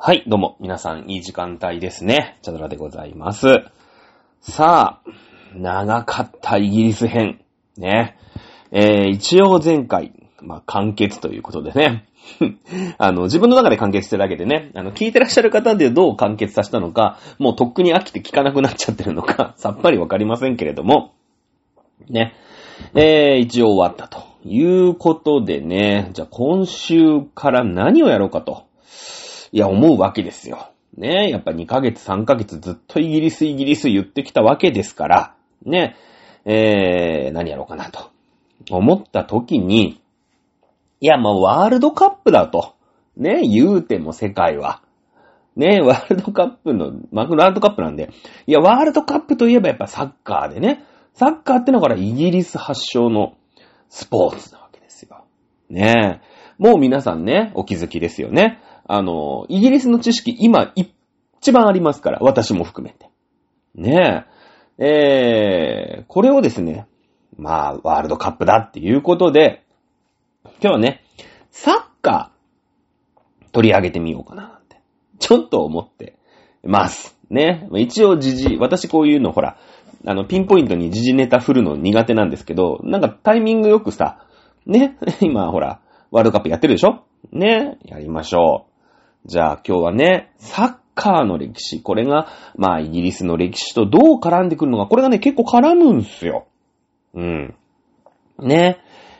はい、どうも、皆さん、いい時間帯ですね。チャドラでございます。さあ、長かったイギリス編。ね。えー、一応前回、まあ、完結ということでね。あの、自分の中で完結してるだけでね、あの、聞いてらっしゃる方でどう完結させたのか、もうとっくに飽きて聞かなくなっちゃってるのか、さっぱりわかりませんけれども、ね。えー、一応終わったということでね、じゃあ今週から何をやろうかと。いや、思うわけですよ。ねえやっぱ2ヶ月、3ヶ月ずっとイギリス、イギリス言ってきたわけですから、ねええー、何やろうかなと。思った時に、いや、まあ、ワールドカップだと。ね言うても世界は。ねワールドカップの、まあ、ワールドカップなんで。いや、ワールドカップといえばやっぱサッカーでね。サッカーってのはからイギリス発祥のスポーツなわけですよ。ねえ。もう皆さんね、お気づきですよね。あの、イギリスの知識今一番ありますから、私も含めて。ねえ。えー、これをですね、まあ、ワールドカップだっていうことで、今日はね、サッカー取り上げてみようかななんて、ちょっと思ってます。ね。一応時事、私こういうのほら、あの、ピンポイントに時事ネタ振るの苦手なんですけど、なんかタイミングよくさ、ね、今ほら、ワールドカップやってるでしょ？ね、やりましょう。じゃあ今日はね、サッカーの歴史、これが、まあイギリスの歴史とどう絡んでくるのか、これがね、結構絡むんすよ。うん。ね。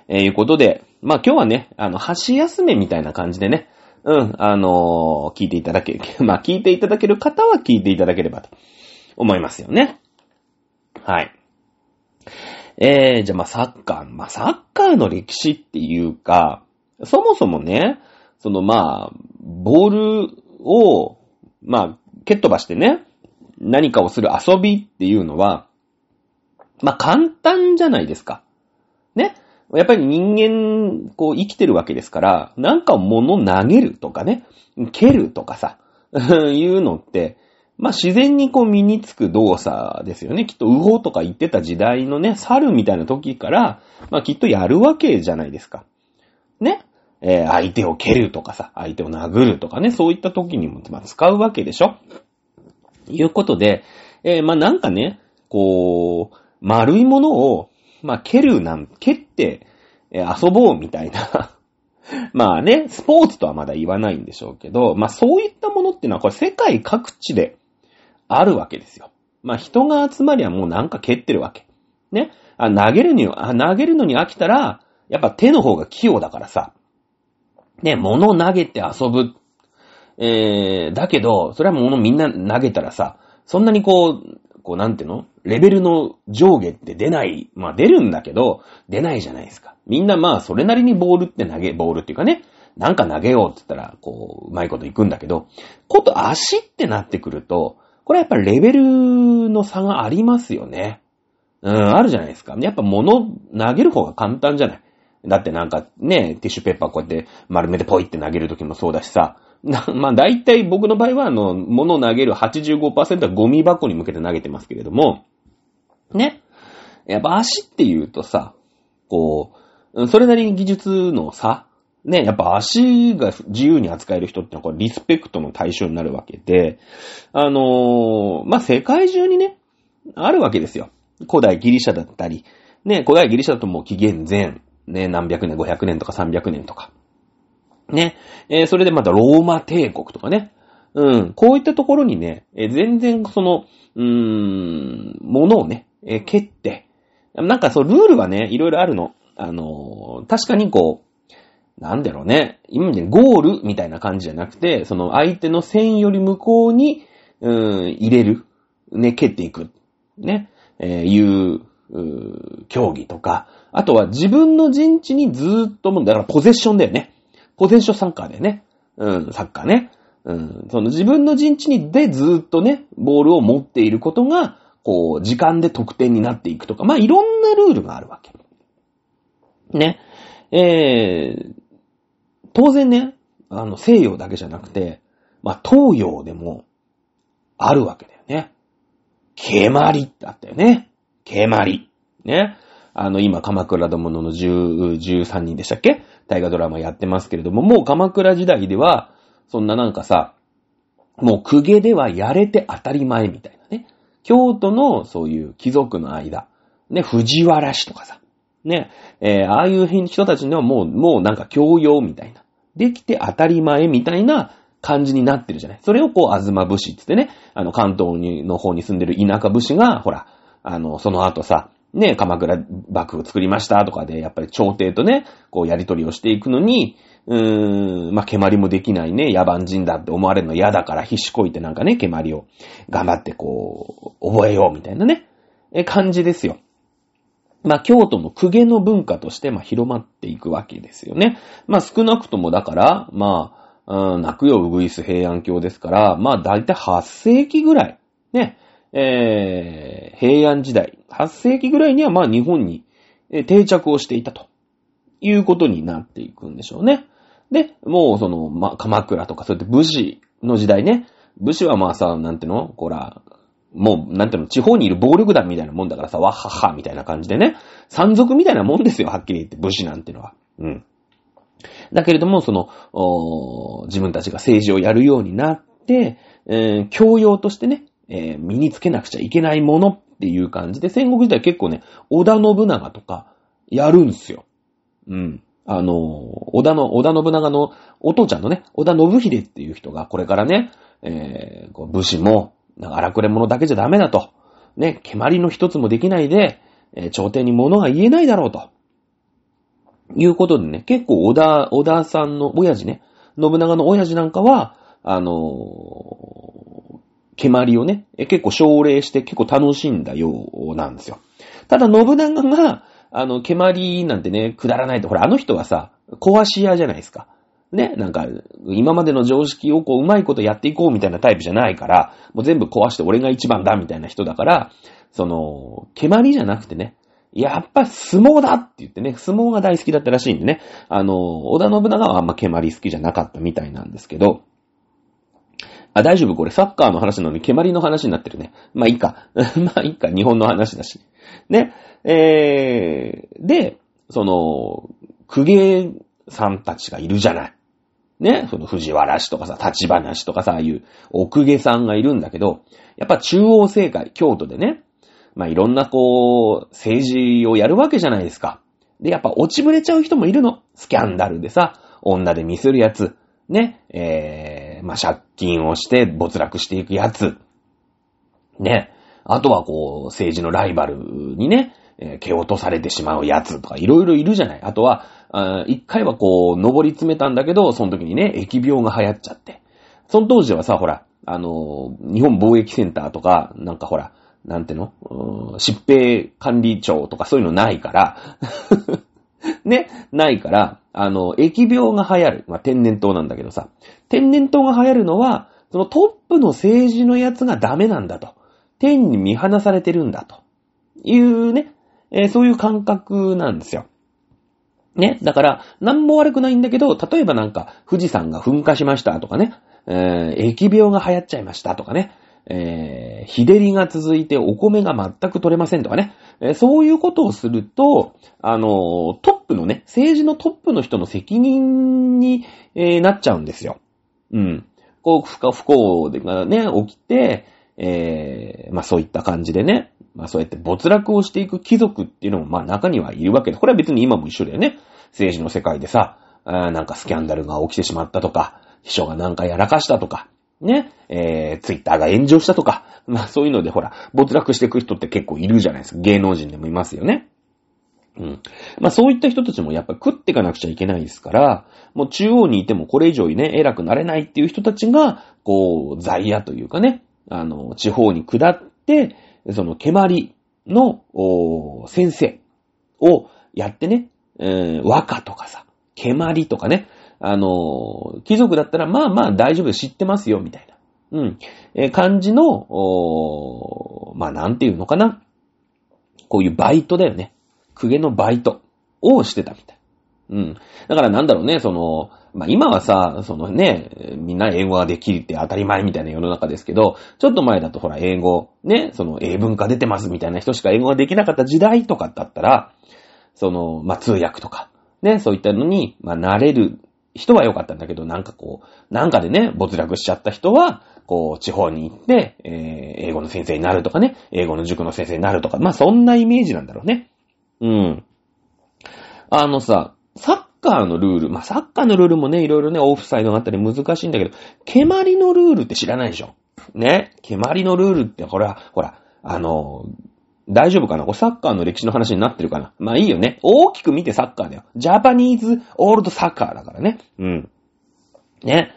えーいうことで、まあ今日はね、あの、箸休めみたいな感じでね、うん、あのー聞いていただけ、まあ聞いていただける方は聞いていただければと思いますよね。はい。えー、じゃあまあサッカー、まあサッカーの歴史っていうか、そもそもね、そのまあ、ボールを、まあ、蹴っ飛ばしてね、何かをする遊びっていうのは、まあ簡単じゃないですか。ね？やっぱり人間、こう生きてるわけですから、なんか物投げるとかね、蹴るとかさ、いうのって、まあ自然にこう身につく動作ですよね。きっと、ウホとか言ってた時代のね、猿みたいな時から、まあきっとやるわけじゃないですか。ね？えー相手を蹴るとかさ、相手を殴るとかね、そういった時にも、まあ、使うわけでしょいうことで、えーまあなんかね、こう、丸いものを、まあ蹴るなん、蹴って、えー遊ぼうみたいな。まあね、スポーツとはまだ言わないんでしょうけど、まあそういったものっていうのはこれ世界各地であるわけですよ。まあ人が集まりゃもうなんか蹴ってるわけ。ね。あ、投げるに、あ投げるのに飽きたら、やっぱ手の方が器用だからさ。ね、物投げて遊ぶ。えー、だけど、それは物みんな投げたらさ、そんなにこう、こうなんていうの？レベルの上下って出ない。まあ出るんだけど、出ないじゃないですか。みんなまあそれなりにボールって投げ、ボールっていうかね、なんか投げようって言ったら、こう、うまいこといくんだけど、こと足ってなってくると、これはやっぱりレベルの差がありますよね。うん、あるじゃないですか。やっぱ物投げる方が簡単じゃない？だってなんかね、ティッシュペーパーこうやって丸めてポイって投げるときもそうだしさ。な まあ大体僕の場合はあの、物を投げる85%はゴミ箱に向けて投げてますけれども、ね。やっぱ足って言うとさ、こう、それなりに技術の差ね、やっぱ足が自由に扱える人ってのはこれリスペクトの対象になるわけで、あのーまあ、世界中にね、あるわけですよ。古代ギリシャだったり、ね、古代ギリシャだともう紀元前、ね、何百年、500年とか300年とか。ね、えーそれでまたローマ帝国とかね。うん、こういったところにね、えー全然その、うーん、ものをね、えー蹴って、なんかそう、ルールがね、いろいろあるの。あのー確かにこう、なんだろうね、今みたいにゴールみたいな感じじゃなくて、その相手の線より向こうに、うーん、入れる。ね、蹴っていく。ね、えいう、うー競技とか、あとは自分の陣地にずーっとも、だからポゼッションだよね。ポゼッションサッカーだよね。うん、サッカーね。うん、その自分の陣地にでずーっとね、ボールを持っていることが、こう、時間で得点になっていくとか、まあ、いろんなルールがあるわけ。ね。えー、当然ね、あの、西洋だけじゃなくて、まあ、東洋でも、あるわけだよね。蹴鞠ってあったよね。蹴鞠。ね。あの、今、鎌倉殿の10 13人でしたっけ？大河ドラマやってますけれども、もう鎌倉時代では、そんななんかさ、もう公家ではやれて当たり前みたいなね。京都のそういう貴族の間、ね、藤原氏とかさ、ね、えー、ああいう人たちにはもう、もうなんか教養みたいな。できて当たり前みたいな感じになってるじゃない。それをこう、あずま武士ってってね、あの、関東の方に住んでる田舎武士が、ほら、あの、その後さ、ね、鎌倉幕府作りましたとかで、やっぱり朝廷とね、こうやりとりをしていくのに、うーん、まあ、蹴鞠もできないね、野蛮人だって思われるの嫌だから必死こいてなんかね、蹴鞠を頑張ってこう、覚えようみたいなね、え、感じですよ。まあ、京都の公家の文化として、まあ、広まっていくわけですよね。まあ、少なくともだから、まあ、うん、泣くようぐいす平安京ですから、まあ、だいたい8世紀ぐらい、ね、えー、平安時代、8世紀ぐらいにはまあ日本に定着をしていたということになっていくんでしょうね。で、もうその、まあ、鎌倉とかそうやって武士の時代ね、武士はまあさ、なんていうの？こら、もう、なんていうの、地方にいる暴力団みたいなもんだからさ、わっはっはみたいな感じでね、山賊みたいなもんですよ、はっきり言って、武士なんてのは。うん。だけれども、その、自分たちが政治をやるようになって、えー、教養としてね、えー、身につけなくちゃいけないものっていう感じで、戦国時代結構ね、織田信長とか、やるんすよ。うん。あの、織田の、織田信長のお父ちゃんのね、織田信秀っていう人が、これからね、えー、武士も、荒くれ者だけじゃダメだと。ね、蹴鞠の一つもできないで、えー、朝廷に物が言えないだろうと。いうことでね、結構織田、織田さんの親父ね、信長の親父なんかは、あのー、蹴鞠をね、結構奨励して結構楽しんだようなんですよ。ただ信長が、あの、蹴鞠なんてね、くだらないと、ほら、あの人はさ、壊し屋じゃないですか。ね、なんか、今までの常識をこう、うまいことやっていこうみたいなタイプじゃないから、もう全部壊して俺が一番だみたいな人だから、その、蹴鞠じゃなくてね、やっぱ相撲だって言ってね、相撲が大好きだったらしいんでね、あの、織田信長はあんま蹴鞠好きじゃなかったみたいなんですけど、あ、大丈夫これサッカーの話なのに蹴鞠の話になってるね。まあいいか。まあいいか、日本の話だし。ね。えー、で、その、公家さんたちがいるじゃない。ね、その藤原氏とかさ、立花氏とかさ、ああいう奥下さんがいるんだけど、やっぱ中央政界、京都でね、まあいろんなこう、政治をやるわけじゃないですか。で、やっぱ落ちぶれちゃう人もいるの。スキャンダルでさ、女でミスるやつ、ね、えー、まあ借金をして没落していくやつ、ね、あとはこう、政治のライバルにね、えー、蹴落とされてしまうやつとかいろいろいるじゃない。あとは、一回はこう、登り詰めたんだけど、その時にね、疫病が流行っちゃって。その当時はさ、ほら、あのー、日本貿易センターとか、なんかほら、なんての？疾病管理庁とかそういうのないから ね、ないから、あの、疫病が流行る。まあ、天然痘なんだけどさ、天然痘が流行るのは、そのトップの政治のやつがダメなんだと。天に見放されてるんだと。いうね、えー、そういう感覚なんですよ。ね。だから、なんも悪くないんだけど、例えばなんか、富士山が噴火しましたとかね、えー、疫病が流行っちゃいましたとかね、えー、日照りが続いてお米が全く取れませんとかね、えー、そういうことをすると、あのー、トップのね、政治のトップの人の責任に、えー、なっちゃうんですよ。うん。こう、不幸、不幸がね、起きて、えー、まあそういった感じでね、まあそうやって没落をしていく貴族っていうのもまあ中にはいるわけで、これは別に今も一緒だよね。政治の世界でさ、なんかスキャンダルが起きてしまったとか、秘書がなんかやらかしたとか、ね、えー、ツイッターが炎上したとか、まあそういうのでほら、没落していく人って結構いるじゃないですか。芸能人でもいますよね。うん。まあそういった人たちもやっぱ食っていかなくちゃいけないですから、もう中央にいてもこれ以上にね、偉くなれないっていう人たちが、こう、在野というかね、あの、地方に下って、その、蹴鞠の、お先生をやってね、えー、和歌とかさ、蹴鞠とかね、あの、貴族だったら、まあまあ大丈夫知ってますよ、みたいな。うん。えー、感じの、おまあなんていうのかな。こういうバイトだよね。公家のバイトをしてたみたい。うん。だからなんだろうね、その、まあ、今はさ、そのね、みんな英語ができるって当たり前みたいな世の中ですけど、ちょっと前だとほら、英語、ね、その英文化出てますみたいな人しか英語ができなかった時代とかだったら、その、まあ、通訳とか、ね、そういったのに、まあ、慣れる人は良かったんだけど、なんかこう、なんかでね、没落しちゃった人は、こう、地方に行って、えー、英語の先生になるとかね、英語の塾の先生になるとか、まあそんなイメージなんだろうね。うん。あのさ、サッカーのルール、まあサッカーのルールもね、いろいろね、オフサイドがあったり難しいんだけど、蹴鞠のルールって知らないでしょ？ね？蹴鞠のルールって、これは、ほら、あの、大丈夫かな？これサッカーの歴史の話になってるかな？まあいいよね。大きく見てサッカーだよ。ジャパニーズオールドサッカーだからね。うん。ね？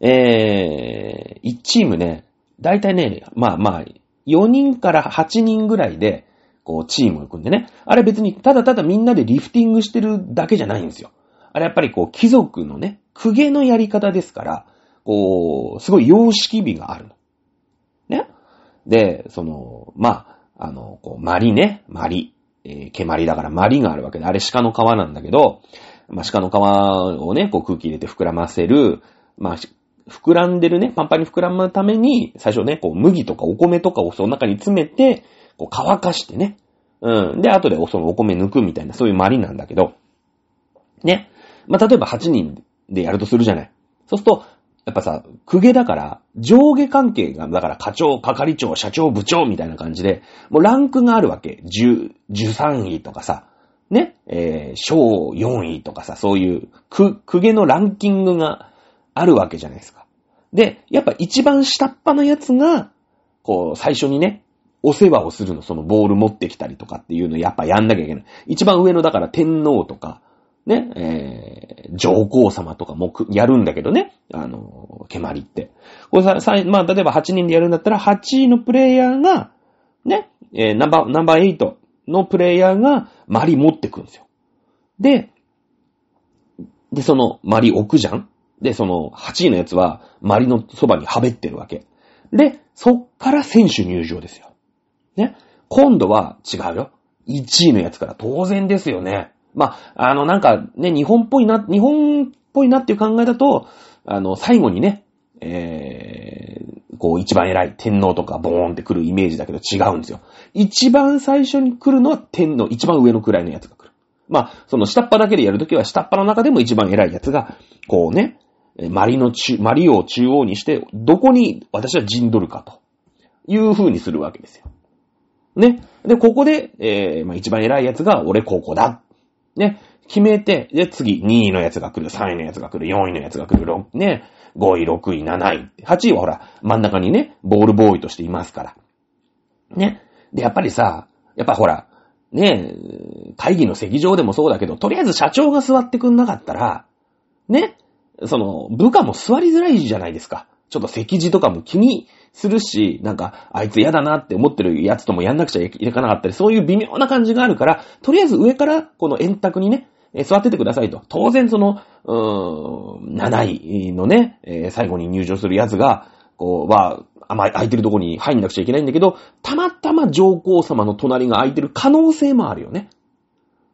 えー、1チームね、だいたいね、まあまあ、4人から8人ぐらいで、こう、チームを組んでね。あれ別に、ただただみんなでリフティングしてるだけじゃないんですよ。あれやっぱりこう、貴族のね、公家のやり方ですから、こう、すごい様式美があるの。ね。で、その、まあ、あの、こう、マリね、マリ。えー、毛マリだからマリがあるわけで、あれ鹿の皮なんだけど、まあ、鹿の皮をね、こう空気入れて膨らませる、まあ、膨らんでるね、パンパンに膨らむために、最初ね、こう、麦とかお米とかをその中に詰めて、こう、乾かしてね。うん。で、後でそのお米抜くみたいな、そういうマリなんだけど、ね。まあ、例えば8人でやるとするじゃない。そうすると、やっぱさ、公家だから、上下関係が、だから課長、係長、社長、部長みたいな感じで、もうランクがあるわけ。十、十三位とかさ、ね、えー、小4位とかさ、そういう、く、公家のランキングがあるわけじゃないですか。で、やっぱ一番下っ端のやつが、こう、最初にね、お世話をするの、そのボール持ってきたりとかっていうのやっぱやんなきゃいけない。一番上のだから天皇とか、ね、えー、上皇様とかもやるんだけどね。あの、蹴鞠って。これさ、さまあ、例えば8人でやるんだったら、8位のプレイヤーが、ね、えー、ナンバー、ナンバー8のプレイヤーが、マリ持ってくんですよ。で、で、その、マリ置くじゃんで、その、8位のやつは、マリのそばにはべってるわけ。で、そっから選手入場ですよ。ね。今度は違うよ。1位のやつから当然ですよね。まあ、あの、なんかね、日本っぽいな、日本っぽいなっていう考えだと、あの、最後にね、えー、こう一番偉い天皇とかボーンって来るイメージだけど違うんですよ。一番最初に来るのは天皇、一番上の位のやつが来る。まあ、その下っ端だけでやるときは下っ端の中でも一番偉いやつが、こうね、マリの中、マリを中央にして、どこに私は陣取るかという風にするわけですよ。ね。で、ここで、えー、まあ一番偉いやつが、俺ここだね、決めて、で、次、2位のやつが来る、3位のやつが来る、4位のやつが来る、6、ね、5位、6位、7位。8位はほら、真ん中にね、ボールボーイとしていますから。ね。で、やっぱりさ、やっぱほら、ね、会議の席上でもそうだけど、とりあえず社長が座ってくんなかったら、ね、その、部下も座りづらいじゃないですか。ちょっと席次とかも気にするし、なんか、あいつ嫌だなって思ってるやつともやんなくちゃいけなかったり、そういう微妙な感じがあるから、とりあえず上からこの円卓にね、座っててくださいと。当然その、うーん、7位のね、最後に入場するやつが、こう、は、あまり空いてるとこに入んなくちゃいけないんだけど、たまたま上皇様の隣が空いてる可能性もあるよね。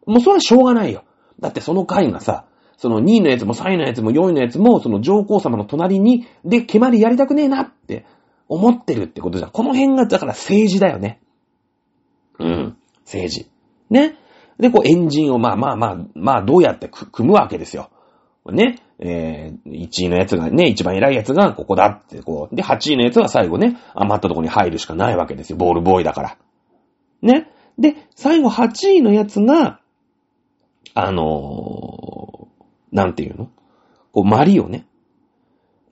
もうそれはしょうがないよ。だってその回がさ、その2位のやつも3位のやつも4位のやつも、その上皇様の隣に、で、蹴鞠やりたくねえなって思ってるってことじゃん。この辺が、だから政治だよね。うん。政治。ね。で、こう、エンジンを、まあまあまあ、まあ、どうやって組むわけですよ。ね。えー、1位のやつがね、一番偉いやつがここだって、こう。で、8位のやつは最後ね、余ったとこに入るしかないわけですよ。ボールボーイだから。ね。で、最後8位のやつが、あのー、なんていうの？こう、マリをね、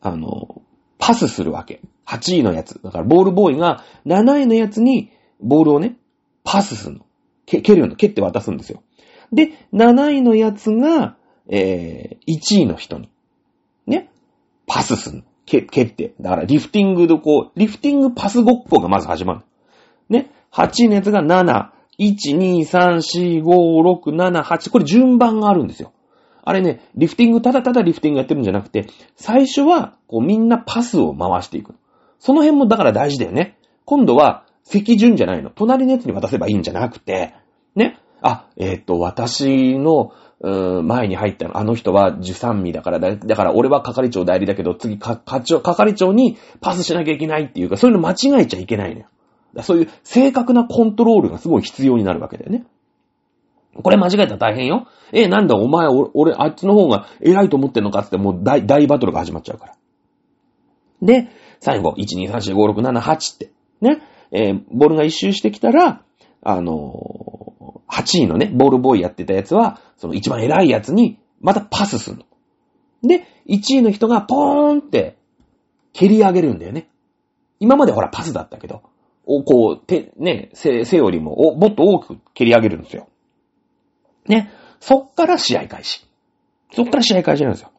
あの、パスするわけ。8位のやつ。だからボールボーイが7位のやつにボールをね、パスするの。蹴るの。蹴って渡すんですよ。で、7位のやつが、えー、1位の人に、ね、パスするの。蹴蹴って。だからリフティングでこう、リフティングパスごっこがまず始まる。ね、8位のやつが7、1、2、3、4、5、6、7、8。これ順番があるんですよ。あれね、リフティング、ただただリフティングやってるんじゃなくて、最初は、こうみんなパスを回していく。その辺もだから大事だよね。今度は、席順じゃないの。隣のやつに渡せばいいんじゃなくて、ね。あ、えっ、ー、と、私の、うーん前に入ったのあの人は受産味だからだ、だから俺は係長代理だけど、次か、課長、係長にパスしなきゃいけないっていうか、そういうの間違えちゃいけないのよ。そういう正確なコントロールがすごい必要になるわけだよね。これ間違えたら大変よ。え、なんだお前、俺、あっちの方が偉いと思ってんのかってもう大、大バトルが始まっちゃうから。で、最後、1、2、3、4、5、6、7、8って、ね、えー、ボールが一周してきたら、あのー、8位のね、ボールボーイやってたやつは、その一番偉いやつに、またパスするの。で、1位の人がポーンって、蹴り上げるんだよね。今までほらパスだったけど、お、こう、手、ね、背、よりも、お、もっと多く蹴り上げるんですよ。ね。そっから試合開始。そっから試合開始なんですよ。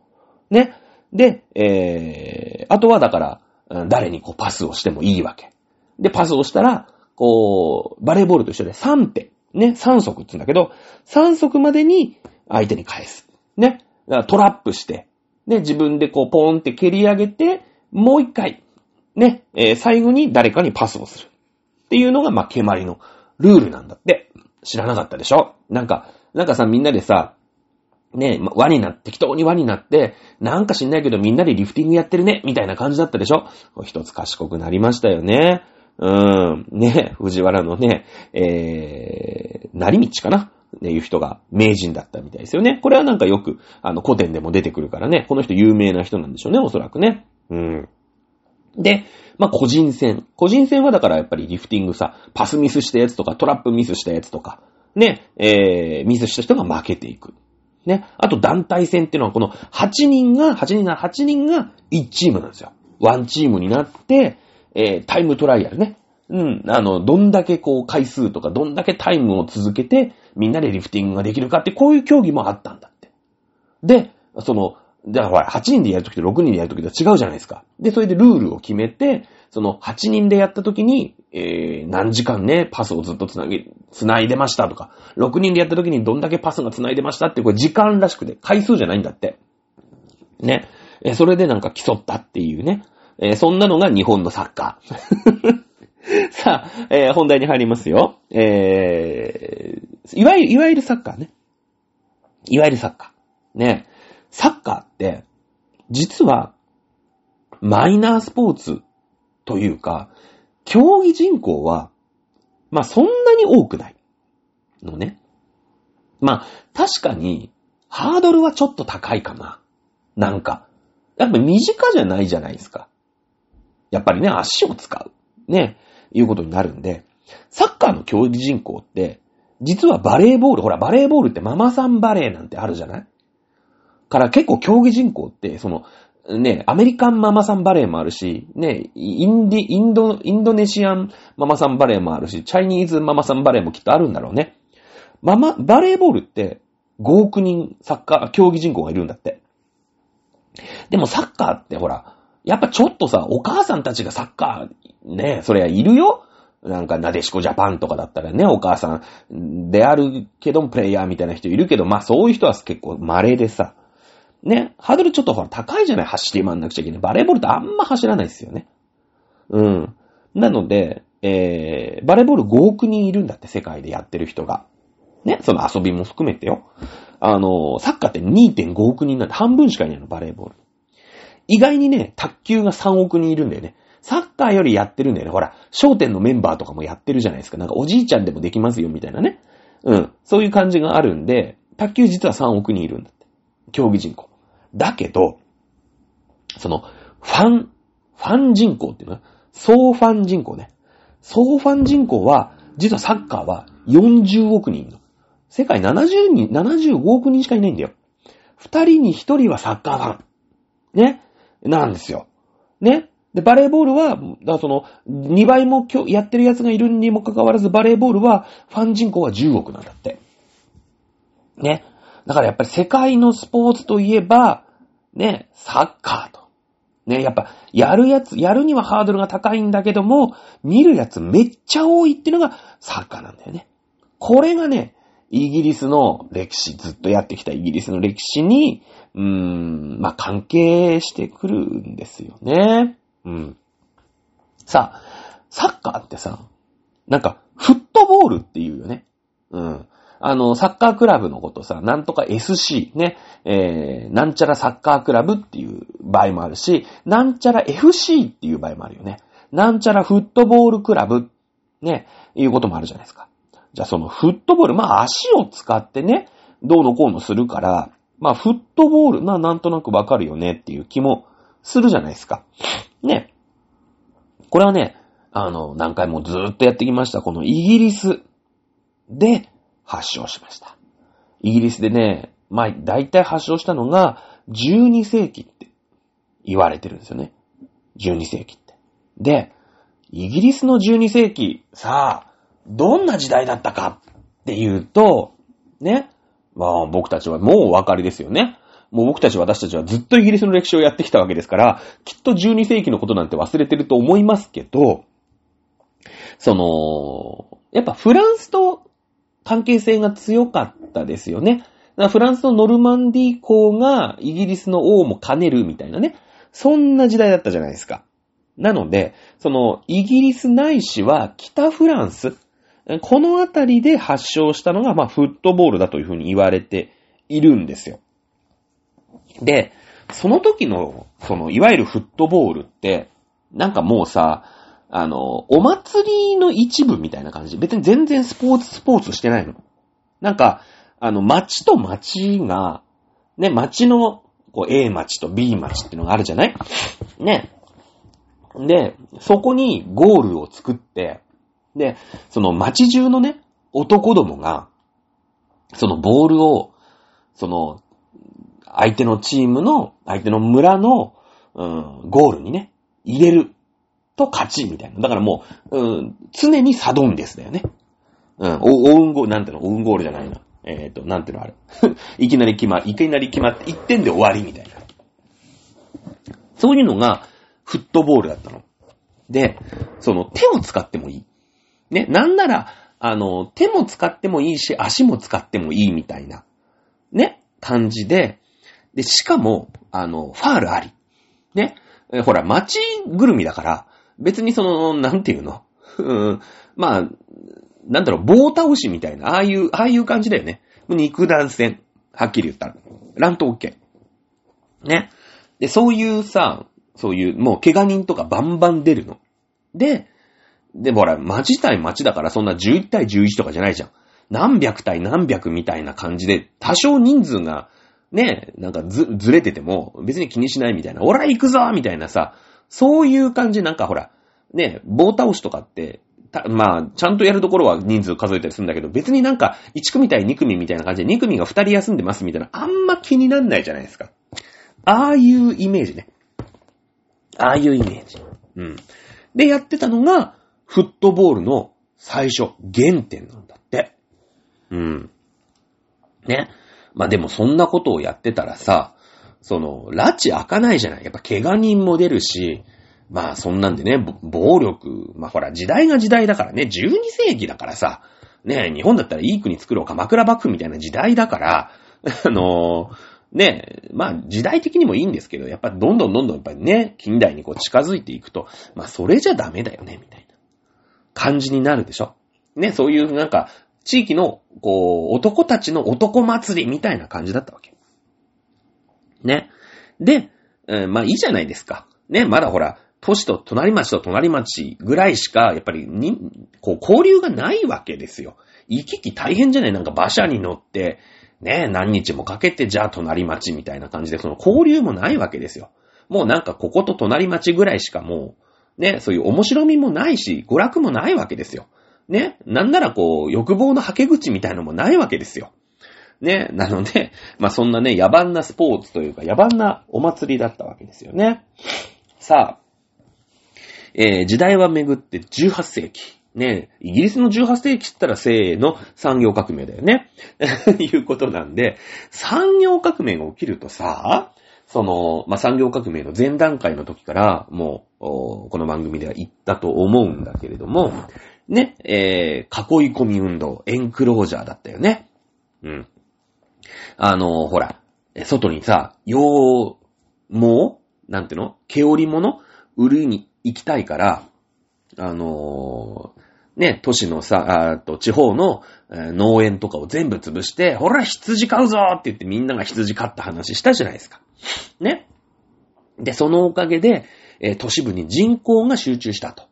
ね。で、えー、あとはだから、誰にこうパスをしてもいいわけ。で、パスをしたら、こう、バレーボールと一緒で3手。ね、3足って言うんだけど、3足までに相手に返す。ね。トラップして、ね、自分でこう、ポーンって蹴り上げて、もう一回、ね、えー、最後に誰かにパスをする。っていうのが、まあ、決まりのルールなんだって。知らなかったでしょ？なんか、なんかさ、みんなでさ、ね、輪になって、適当に輪になって、なんか知んないけどみんなでリフティングやってるね、みたいな感じだったでしょ？一つ賢くなりましたよね。うーん、ね、藤原のね、えー、成道かな？ね、いう人が名人だったみたいですよね。これはなんかよく、あの、古典でも出てくるからね、この人有名な人なんでしょうね、おそらくね。うん。で、まあ、個人戦。個人戦はだからやっぱりリフティングさ、パスミスしたやつとか、トラップミスしたやつとか、ね、えー、ミスした人が負けていく。ね。あと団体戦っていうのはこの8人が、8人が、8人が1チームなんですよ。1チームになって、えー、タイムトライアルね。うん。あの、どんだけこう回数とか、どんだけタイムを続けて、みんなでリフティングができるかって、こういう競技もあったんだって。で、その、だからほら、8人でやるときと6人でやるときと違うじゃないですか。で、それでルールを決めて、その8人でやったときに、えー、何時間ね、パスをずっとつなげ、つないでましたとか、6人でやったときにどんだけパスがつないでましたって、これ時間らしくて、回数じゃないんだって。ね。え、それでなんか競ったっていうね。えー、そんなのが日本のサッカー。さあ、えー、本題に入りますよ。えー、いわゆる、いわゆるサッカーね。いわゆるサッカー。ね。サッカーって、実は、マイナースポーツというか、競技人口は、まあ、そんなに多くない。のね。まあ、確かに、ハードルはちょっと高いかな。なんか。やっぱ身近じゃないじゃないですか。やっぱりね、足を使う。ね。いうことになるんで、サッカーの競技人口って、実はバレーボール、ほら、バレーボールってママさんバレーなんてあるじゃない？から結構競技人口って、その、ね、アメリカンママさんバレーもあるし、ね、インディ、インド、インドネシアンママさんバレーもあるし、チャイニーズママさんバレーもきっとあるんだろうね。ママ、バレーボールって5億人サッカー、競技人口がいるんだって。でもサッカーってほら、やっぱちょっとさ、お母さんたちがサッカー、ね、そりゃいるよ。なんか、なでしこジャパンとかだったらね、お母さんであるけども、プレイヤーみたいな人いるけど、まあそういう人は結構稀でさ、ね、ハードルちょっとほら高いじゃない走って回んなくちゃいけない。バレーボールってあんま走らないですよね。うん。なので、えー、バレーボール5億人いるんだって、世界でやってる人が。ね、その遊びも含めてよ。あの、サッカーって2.5億人なんで半分しかいないの、バレーボール。意外にね、卓球が3億人いるんだよね。サッカーよりやってるんだよね。ほら、商店のメンバーとかもやってるじゃないですか。なんかおじいちゃんでもできますよ、みたいなね。うん。そういう感じがあるんで、卓球実は3億人いるんだって。競技人口。だけど、その、ファン、ファン人口っていうの？は、総ファン人口ね。総ファン人口は、実はサッカーは40億人。世界70人、75億人しかいないんだよ。二人に一人はサッカーファン。ね？なんですよ。ね？で、バレーボールは、だその、2倍もやってる奴がいるにもかかわらず、バレーボールは、ファン人口は10億なんだって。ね？だからやっぱり世界のスポーツといえば、ね、サッカーと。ね、やっぱ、やるやつ、やるにはハードルが高いんだけども、見るやつめっちゃ多いっていうのがサッカーなんだよね。これがね、イギリスの歴史、ずっとやってきたイギリスの歴史に、うーん、まあ、関係してくるんですよね。うん。さあ、サッカーってさ、なんか、フットボールっていうよね。うん。あの、サッカークラブのことさ、なんとか SC ね、えー、なんちゃらサッカークラブっていう場合もあるし、なんちゃら FC っていう場合もあるよね。なんちゃらフットボールクラブ、ね、いうこともあるじゃないですか。じゃあそのフットボール、まあ足を使ってね、どうのこうのするから、まあフットボール、まあなんとなくわかるよねっていう気もするじゃないですか。ね。これはね、あの、何回もずーっとやってきました。このイギリスで発祥しました。イギリスでね、まあ大体発祥したのが12世紀って言われてるんですよね。12世紀って。で、イギリスの12世紀、さあ、どんな時代だったかっていうと、ね。まあ僕たちはもうお分かりですよね。もう僕たち私たちはずっとイギリスの歴史をやってきたわけですから、きっと12世紀のことなんて忘れてると思いますけど、その、やっぱフランスと関係性が強かったですよね。フランスのノルマンディー公がイギリスの王も兼ねるみたいなね。そんな時代だったじゃないですか。なので、その、イギリスないしは北フランス、このあたりで発祥したのが、まあ、フットボールだというふうに言われているんですよ。で、その時の、その、いわゆるフットボールって、なんかもうさ、あの、お祭りの一部みたいな感じ。別に全然スポーツスポーツしてないの。なんか、あの、町と町が、ね、町の、こう、A 町と B 町っていうのがあるじゃない？ね。で、そこにゴールを作って、で、その街中のね、男どもが、そのボールを、その、相手のチームの、相手の村の、うん、ゴールにね、入れると勝ちみたいな。だからもう、うん、常にサドンデスだよね。うん、オウンゴール、なんていうの、オウンゴールじゃないな。えっ、ー、と、なんていうのあれ？いきなり決ま、いきなり決まって、1点で終わりみたいな。そういうのが、フットボールだったの。で、その手を使ってもいい。ね、なんなら、あの、手も使ってもいいし、足も使ってもいいみたいな、ね、感じで、で、しかも、あの、ファールあり。ね、ほら、街ぐるみだから、別にその、なんていうの、うん、まあ、なんだろう、棒倒しみたいな、ああいう、ああいう感じだよね。肉弾戦。はっきり言ったら。乱闘 OK。ね。で、そういうさ、そういう、もう怪我人とかバンバン出るの。で、で、ほら、町対町だからそんな11対11とかじゃないじゃん。何百対何百みたいな感じで、多少人数が、ね、なんかず、ずれてても、別に気にしないみたいな、俺は行くぞみたいなさ、そういう感じ、なんかほら、ね、棒倒しとかって、まあ、ちゃんとやるところは人数数えたりするんだけど、別になんか、1組対2組みたいな感じで、2組が2人休んでますみたいな、あんま気になんないじゃないですか。ああいうイメージね。ああいうイメージ。うん。で、やってたのが、フットボールの最初、原点なんだって。うん。ね。まあでもそんなことをやってたらさ、その、拉致開かないじゃない。やっぱ怪我人も出るし、まあそんなんでね、暴力、まあほら時代が時代だからね、12世紀だからさ、ね、日本だったらいい国作ろう鎌倉幕府みたいな時代だから、あのー、ね、まあ時代的にもいいんですけど、やっぱどんどんどんどんやっぱりね、近代にこう近づいていくと、まあそれじゃダメだよね、みたいな感じになるでしょ。ね、そういうなんか、地域の、こう、男たちの男祭りみたいな感じだったわけ。ね。で、えー、まあいいじゃないですか。ね、まだほら、都市と隣町と隣町ぐらいしか、やっぱりに、こう、交流がないわけですよ。行き来大変じゃない？なんか馬車に乗って、ね、何日もかけて、じゃあ隣町みたいな感じで、その交流もないわけですよ。もうなんかここと隣町ぐらいしかもう、ね、そういう面白みもないし、娯楽もないわけですよ。ね、なんならこう、欲望の吐け口みたいのもないわけですよ。ね、なので、まあそんなね、野蛮なスポーツというか、野蛮なお祭りだったわけですよね。さあ、えー、時代は巡って18世紀。ね、イギリスの18世紀って言ったらせーの産業革命だよね。いうことなんで、産業革命が起きるとさ、その、まあ、産業革命の前段階の時から、もう、この番組では言ったと思うんだけれども、ね、えー、囲い込み運動、エンクロージャーだったよね。うん。あの、ほら、外にさ、羊毛？なんていうの？毛織物？売るに行きたいから、あのー、ね、都市のさ、あと地方の、農園とかを全部潰して、ほら、羊飼うぞって言ってみんなが羊飼った話したじゃないですか。ね？で、そのおかげで、えー、都市部に人口が集中したと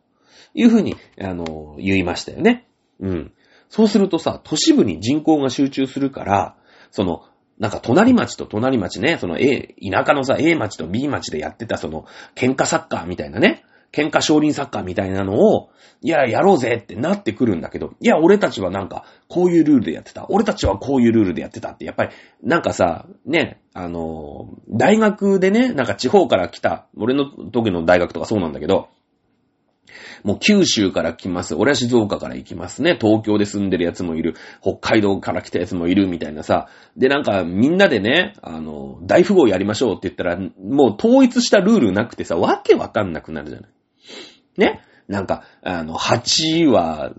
いうふうに、あのー、言いましたよね。うん。そうするとさ、都市部に人口が集中するから、その、なんか隣町と隣町ね、その A、田舎のさ、A 町と B 町でやってたその、喧嘩サッカーみたいなね、喧嘩少林サッカーみたいなのを、いや、やろうぜってなってくるんだけど、いや、俺たちはなんか、こういうルールでやってた。俺たちはこういうルールでやってたって、やっぱり、なんかさ、ね、あの、大学でね、なんか地方から来た、俺の時の大学とかそうなんだけど、もう九州から来ます。俺は静岡から行きますね。東京で住んでるやつもいる。北海道から来たやつもいるみたいなさ。で、なんかみんなでね、あの、大富豪やりましょうって言ったら、もう統一したルールなくてさ、わけわかんなくなるじゃない。ね？なんか、あの、8は、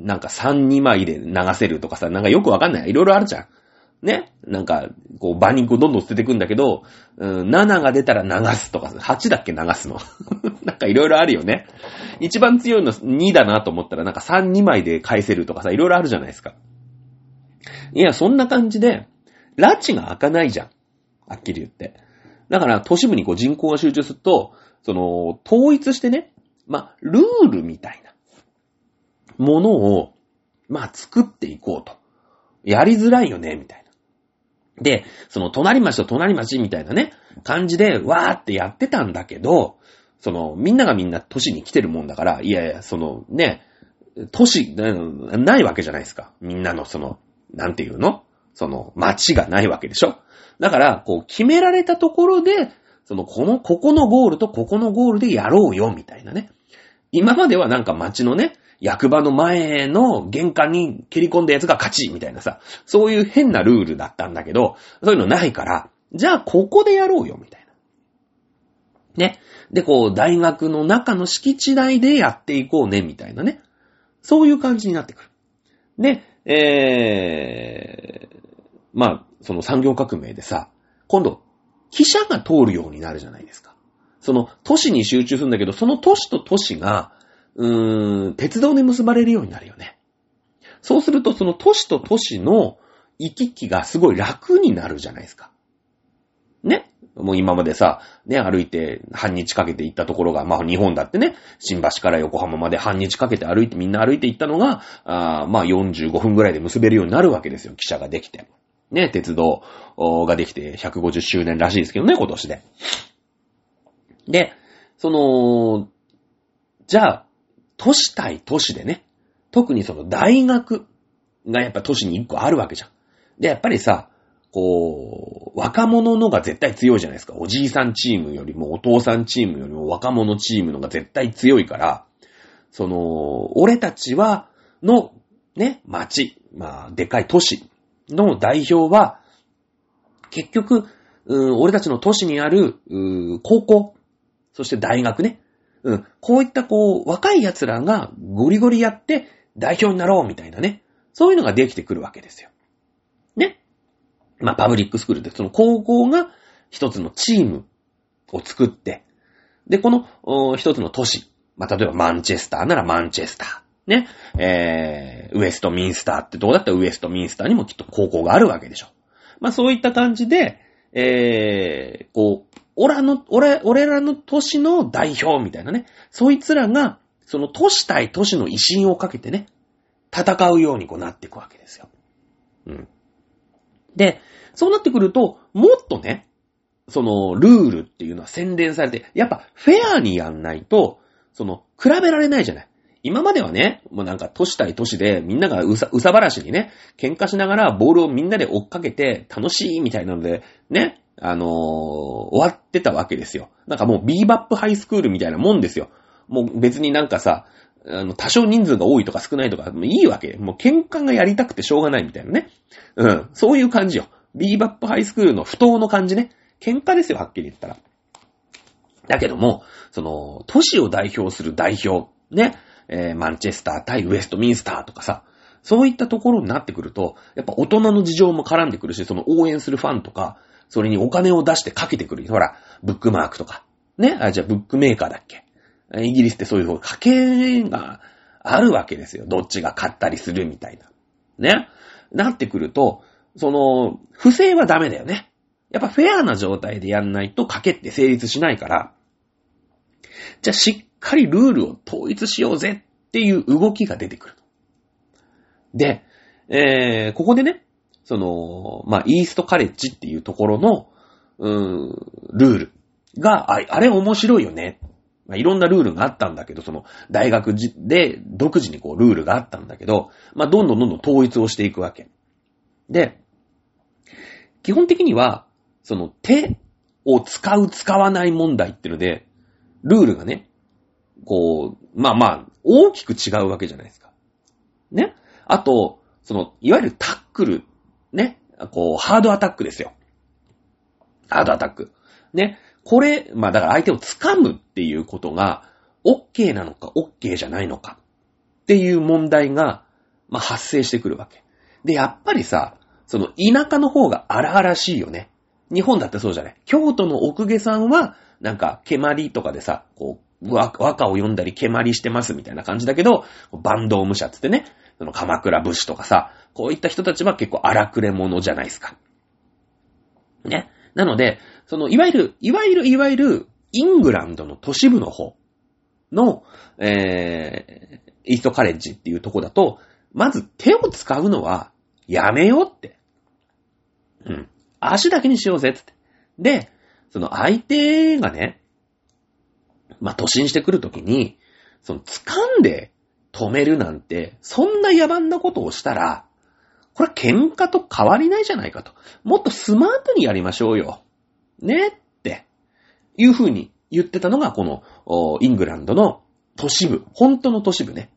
なんか3、2枚で流せるとかさ、なんかよくわかんない。いろいろあるじゃん。ねなんか、こう、馬肉をどんどん捨ててくんだけど、うん、7が出たら流すとか、8だっけ流すの？なんかいろいろあるよね。一番強いの2だなと思ったら、なんか3、2枚で返せるとかさ、いろいろあるじゃないですか。いや、そんな感じで、拉致が開かないじゃん。はっきり言って。だから、都市部にこう人口が集中すると、その、統一してね、まあ、ルールみたいなものを、まあ、作っていこうと。やりづらいよね、みたいな。で、その隣町と隣町みたいなね、感じで、わーってやってたんだけど、その、みんながみんな都市に来てるもんだから、いやいや、その、ね、都市、なないわけじゃないですか。みんなのその、なんていうの？その、町がないわけでしょ？だから、こう、決められたところで、その、この、ここのゴールとここのゴールでやろうよ、みたいなね。今まではなんか町のね、役場の前の玄関に蹴り込んだやつが勝ちみたいなさ、そういう変なルールだったんだけど、そういうのないから、じゃあここでやろうよみたいな。ね。で、こう、大学の中の敷地内でやっていこうねみたいなね。そういう感じになってくる。で、えー、まあ、その産業革命でさ、今度、汽車が通るようになるじゃないですか。その都市に集中するんだけど、その都市と都市が、うーん、鉄道で結ばれるようになるよね。そうすると、その都市と都市の行き来がすごい楽になるじゃないですか。ね？もう今までさ、ね、歩いて半日かけて行ったところが、まあ日本だってね、新橋から横浜まで半日かけて歩いてみんな歩いて行ったのが、あまあ45分ぐらいで結べるようになるわけですよ、汽車ができて。ね、鉄道ができて150周年らしいですけどね、今年で。で、その、じゃあ、都市対都市でね、特にその大学がやっぱ都市に一個あるわけじゃん。で、やっぱりさ、こう、若者のが絶対強いじゃないですか。おじいさんチームよりもお父さんチームよりも若者チームのが絶対強いから、その、俺たちは、の、ね、町、まあ、でかい都市の代表は、結局、うん俺たちの都市にある、う高校、そして大学ね。うん。こういったこう、若い奴らがゴリゴリやって代表になろうみたいなね。そういうのができてくるわけですよ。ね。まあ、パブリックスクールってその高校が一つのチームを作って、で、この一つの都市。まあ、例えばマンチェスターならマンチェスター。ね。えー、ウエストミンスターってとこだったらウエストミンスターにもきっと高校があるわけでしょ。まあ、そういった感じで、えー、こう、俺らの、俺、俺らの都市の代表みたいなね。そいつらが、その都市対都市の威信をかけてね、戦うようにこうなっていくわけですよ。うん。で、そうなってくると、もっとね、その、ルールっていうのは洗練されて、やっぱフェアにやんないと、その、比べられないじゃない。今まではね、もうなんか都市対都市でみんながうさ、うさばらしにね、喧嘩しながらボールをみんなで追っかけて楽しいみたいなので、ね、あのー終わってたわけですよ。なんかもうビーバップハイスクールみたいなもんですよ。もう別になんかさ、あの、多少人数が多いとか少ないとか、もういいわけ。もう喧嘩がやりたくてしょうがないみたいなね。うん。そういう感じよ。ビーバップハイスクールの不当の感じね。喧嘩ですよ、はっきり言ったら。だけども、その、都市を代表する代表、ね、えーマンチェスター対ウエストミンスターとかさ、そういったところになってくると、やっぱ大人の事情も絡んでくるし、その応援するファンとか、それにお金を出してかけてくる。ほら、ブックマークとか。ね、あ、じゃあブックメーカーだっけ？イギリスってそういう家計があるわけですよ。どっちが買ったりするみたいな。ね？なってくると、その、不正はダメだよね。やっぱフェアな状態でやんないと賭けって成立しないから、じゃあしっかりルールを統一しようぜっていう動きが出てくる。で、えー、ここでね、その、まあ、イーストカレッジっていうところの、うーん、ルールが、ああれ面白いよね。まあ、いろんなルールがあったんだけど、その、大学で独自にこう、ルールがあったんだけど、まあ、どんどんどんどん統一をしていくわけ。で、基本的には、その、手を使う、使わない問題っていうので、ルールがね、こう、まあまあ、大きく違うわけじゃないですか。ね。あと、その、いわゆるタックル、ね。こう、ハードアタックですよ。ハードアタック。ね。これ、まあだから相手を掴むっていうことが、OK なのか OK じゃないのかっていう問題が、まあ発生してくるわけ。で、やっぱりさ、その田舎の方が荒々しいよね。日本だってそうじゃない。京都の奥下さんは、なんか、蹴鞠とかでさ、こう、和歌を読んだり蹴鞠してますみたいな感じだけど、バンド武者つってね、その鎌倉武士とかさ、こういった人たちは結構荒くれ者じゃないですか。ね。なので、その、いわゆる、いわゆる、いわゆる、イングランドの都市部の方の、えー、イーストカレッジっていうとこだと、まず手を使うのはやめようって。うん。足だけにしようぜって。で、その相手がね、まあ、突進してくるときに、その掴んで止めるなんて、そんな野蛮なことをしたら、これ喧嘩と変わりないじゃないかと。もっとスマートにやりましょうよ。ねって、いう風に言ってたのが、この、イングランドの都市部。本当の都市部ね。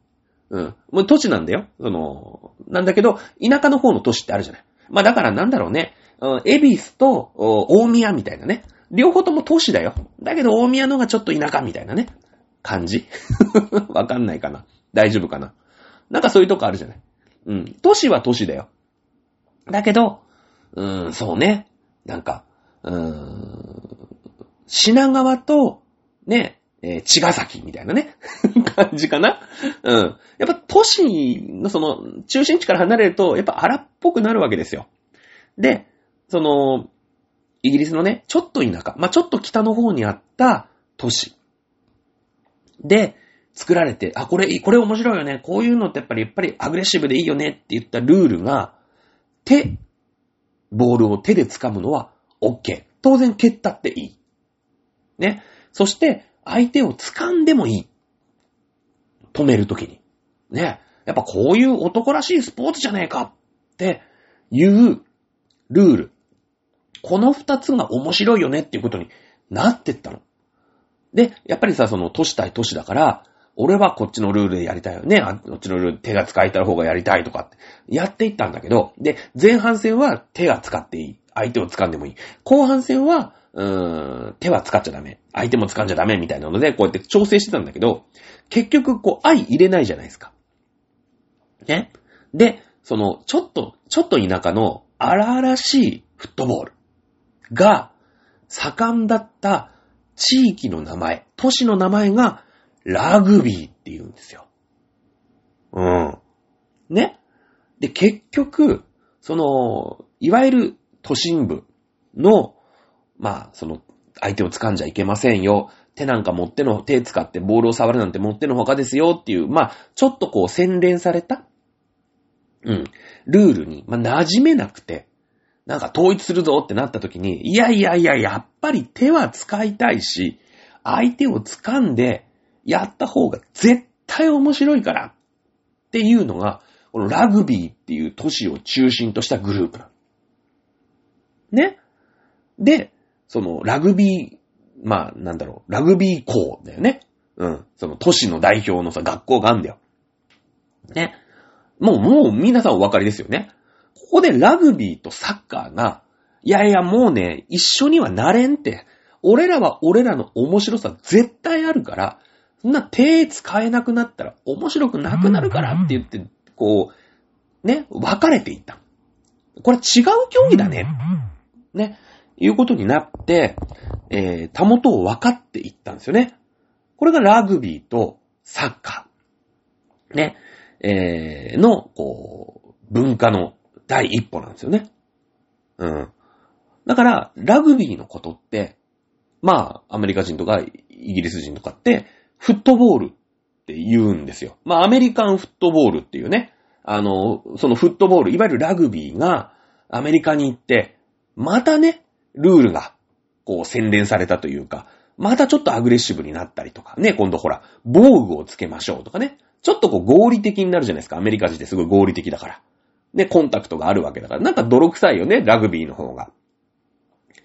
うん。もう都市なんだよ。その、なんだけど、田舎の方の都市ってあるじゃない。まあだからなんだろうね。うんエビスと大宮みたいなね。両方とも都市だよ。だけど大宮のがちょっと田舎みたいなね。感じ わかんないかな。大丈夫かな？なんかそういうとこあるじゃない？うん。都市は都市だよ。だけど、うーん、そうね。なんか、うーん、品川と、ね、えー、茅ヶ崎みたいなね、感じかな？うん。やっぱ都市のその、中心地から離れると、やっぱ荒っぽくなるわけですよ。で、その、イギリスのね、ちょっと田舎、まあ、ちょっと北の方にあった都市。で、作られて、あ、これ、これ面白いよね。こういうのってやっぱり、やっぱりアグレッシブでいいよねって言ったルールが、手、ボールを手で掴むのは OK。当然蹴ったっていい。ね。そして、相手を掴んでもいい。止めるときに。ね。やっぱこういう男らしいスポーツじゃねえかっていうルール。この二つが面白いよねっていうことになってったの。で、やっぱりさ、その都市対都市だから、俺はこっちのルールでやりたいよね。あこっちのルール手が使えた方がやりたいとかって、やっていったんだけど、で、前半戦は手が使っていい。相手を掴んでもいい。後半戦は、うーん、手は使っちゃダメ。相手も掴んじゃダメみたいなので、こうやって調整してたんだけど、結局、こう、愛入れないじゃないですか。ね。で、その、ちょっと、ちょっと田舎の荒々しいフットボールが盛んだった地域の名前、都市の名前がラグビーって言うんですよ。うん。ね？で、結局、その、いわゆる都心部の、まあ、その、相手を掴んじゃいけませんよ。手なんか持っての、手使ってボールを触るなんて持ってのほかですよっていう、まあ、ちょっとこう洗練された、うん、ルールに、まあ、馴染めなくて、なんか統一するぞってなった時に、いやいやいや、やっぱり手は使いたいし、相手を掴んでやった方が絶対面白いからっていうのが、このラグビーっていう都市を中心としたグループ。ね？で、そのラグビー、まあなんだろう、ラグビー校だよね。うん。その都市の代表のさ、学校があんだよ。ね？もう、もう皆さんお分かりですよね。ここでラグビーとサッカーが、いやいやもうね、一緒にはなれんって。俺らは俺らの面白さ絶対あるから、そんな手使えなくなったら面白くなくなるからって言って、こう、ね、分かれていった。これ違う競技だね。ね、いうことになって、えー、たもとを分かっていったんですよね。これがラグビーとサッカー。ね、えー、の、こう、文化の第一歩なんですよね。うん。だから、ラグビーのことって、まあ、アメリカ人とかイギリス人とかって、フットボールって言うんですよ。まあ、アメリカンフットボールっていうね、あの、そのフットボール、いわゆるラグビーがアメリカに行って、またね、ルールが、こう洗練されたというか、またちょっとアグレッシブになったりとか、ね、今度ほら、防具をつけましょうとかね、ちょっとこう合理的になるじゃないですか。アメリカ人ってすごい合理的だから。ね、コンタクトがあるわけだから。なんか泥臭いよね、ラグビーの方が。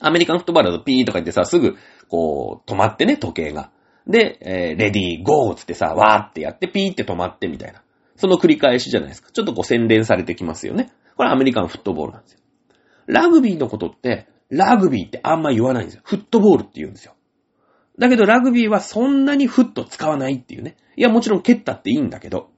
アメリカンフットボールだとピーとか言ってさ、すぐ、こう、止まってね、時計が。で、えー、レディー、ゴーつってさ、わーってやって、ピーって止まってみたいな。その繰り返しじゃないですか。ちょっとこう洗練されてきますよね。これアメリカンフットボールなんですよ。ラグビーのことって、ラグビーってあんま言わないんですよ。フットボールって言うんですよ。だけどラグビーはそんなにフット使わないっていうね。いや、もちろん蹴ったっていいんだけど。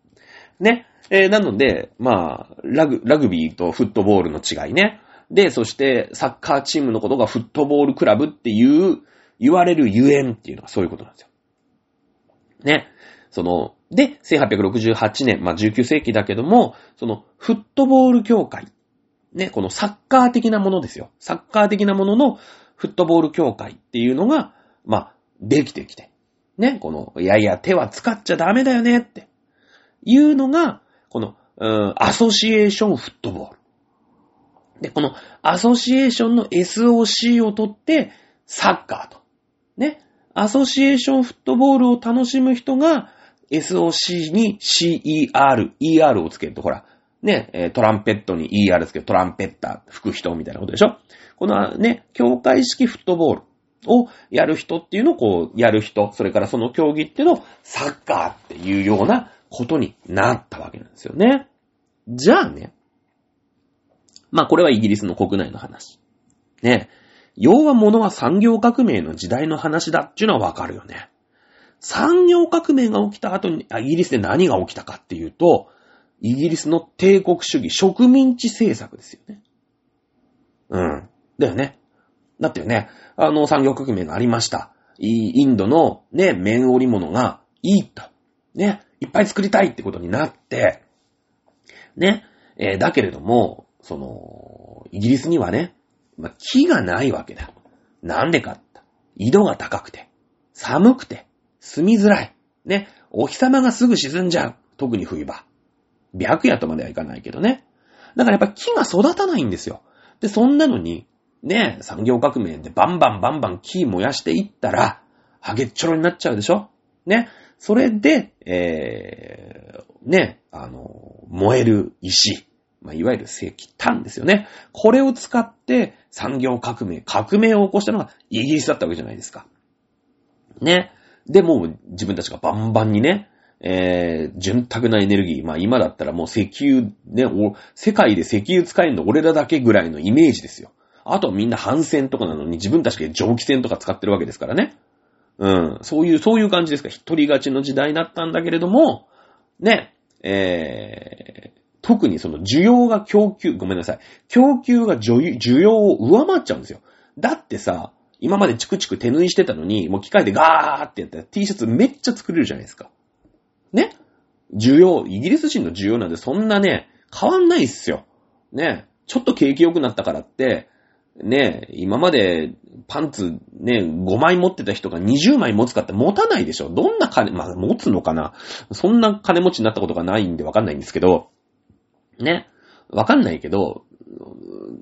ね。えー、なので、まあ、ラグ、ラグビーとフットボールの違いね。で、そしてサッカーチームのことがフットボールクラブっていう、言われるゆえんっていうのはそういうことなんですよ。ね。その、で、1868年、まあ、19世紀だけども、その、フットボール協会。ね、このサッカー的なものですよ。サッカー的なもののフットボール協会っていうのが、まあ、できてきて。ね、この、いやいや、手は使っちゃダメだよねって。いうのが、この、うん、アソシエーションフットボール。で、このアソシエーションの SOC を取って、サッカーと。ね。アソシエーションフットボールを楽しむ人が、SOC に CER、ER をつけると、ほら、ね、トランペットに ER つけるトランペッター、吹く人みたいなことでしょ？このね、境界式フットボールをやる人っていうのをこう、やる人、それからその競技っていうのをサッカーっていうようなことになったわけなんですよね。じゃあね、まあこれはイギリスの国内の話。ね。要は物は産業革命の時代の話だっていうのはわかるよね。産業革命が起きた後に、イギリスで何が起きたかっていうと、イギリスの帝国主義植民地政策ですよね。うん。だよね。だってね、あの産業革命がありました。インドのね、綿織物がいいと。ね、いっぱい作りたいってことになって、ね、えー、だけれども、その、イギリスにはね、まあ、木がないわけだ。なんでかって。緯度が高くて、寒くて、住みづらい。ね、お日様がすぐ沈んじゃう。特に冬場。白夜とまではいかないけどね。だからやっぱ木が育たないんですよ。で、そんなのに、ね、産業革命でバンバンバンバン木燃やしていったら、ハゲッチョロになっちゃうでしょね。それで、えー、ね、あの、燃える石。まあ、いわゆる石炭ですよね。これを使って産業革命、革命を起こしたのがイギリスだったわけじゃないですか。ね。で、もう自分たちがバンバンにね、えー、潤沢なエネルギー。まあ今だったらもう石油、ね、世界で石油使えるの俺らだけぐらいのイメージですよ。あとはみんな反戦とかなのに自分たちで蒸気船とか使ってるわけですからね。うん。そういう、そういう感じですか。一人勝ちの時代だったんだけれども、ね、えー、特にその需要が供給、ごめんなさい。供給が需要を上回っちゃうんですよ。だってさ、今までチクチク手縫いしてたのに、もう機械でガーってやったら T シャツめっちゃ作れるじゃないですか。ね？需要、イギリス人の需要なんてそんなね、変わんないっすよ。ね？ちょっと景気良くなったからって、ね？今までパンツね、5枚持ってた人が20枚持つかって持たないでしょ。どんな金、まあ持つのかな？そんな金持ちになったことがないんでわかんないんですけど、ね。わかんないけど、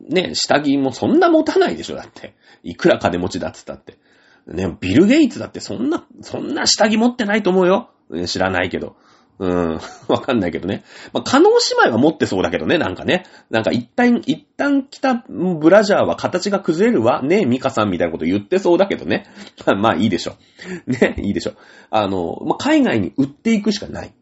ね、下着もそんな持たないでしょ、だって。いくら金持ちだっつったって。ね、ビル・ゲイツだってそんな、そんな下着持ってないと思うよ。知らないけど。うん、わかんないけどね。まあ、可能姉妹は持ってそうだけどね、なんかね。なんか一旦、一旦着たブラジャーは形が崩れるわ。ねえ、ミカさんみたいなこと言ってそうだけどね。まあ、まあいいでしょ。ね、いいでしょ。あの、まあ、海外に売っていくしかない。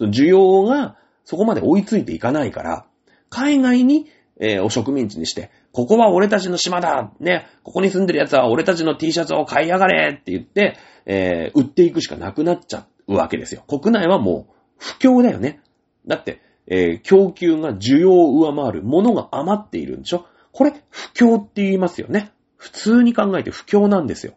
需要がそこまで追いついていかないから、海外に、えー、お植民地にして、ここは俺たちの島だね、ここに住んでる奴は俺たちの T シャツを買いやがれって言って、えー、売っていくしかなくなっちゃうわけですよ。国内はもう不況だよね。だって、えー、供給が需要を上回るものが余っているんでしょこれ、不況って言いますよね。普通に考えて不況なんですよ。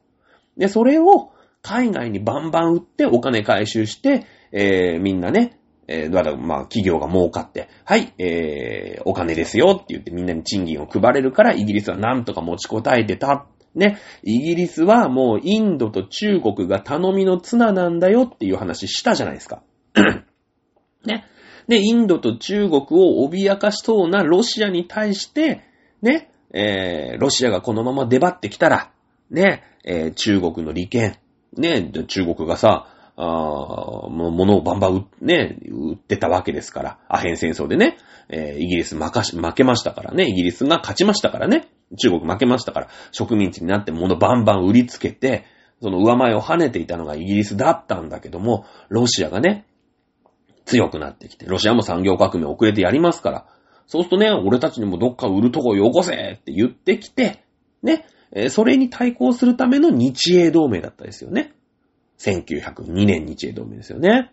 で、それを海外にバンバン売ってお金回収して、えー、みんなね、えー、だからまあ企業が儲かって、はい、えー、お金ですよって言ってみんなに賃金を配れるからイギリスはなんとか持ちこたえてた。ね、イギリスはもうインドと中国が頼みの綱なんだよっていう話したじゃないですか。ね。で、インドと中国を脅かしそうなロシアに対して、ね、えー、ロシアがこのまま出張ってきたら、ね、えー、中国の利権、ね、中国がさ、あ物をバンバンね、売ってたわけですから、アヘン戦争でね、えー、イギリス負かし、負けましたからね、イギリスが勝ちましたからね、中国負けましたから、植民地になって物バンバン売りつけて、その上前を跳ねていたのがイギリスだったんだけども、ロシアがね、強くなってきて、ロシアも産業革命遅れてやりますから、そうするとね、俺たちにもどっか売るとこよこせって言ってきて、ね、え、それに対抗するための日英同盟だったですよね。1902年日英同盟ですよね。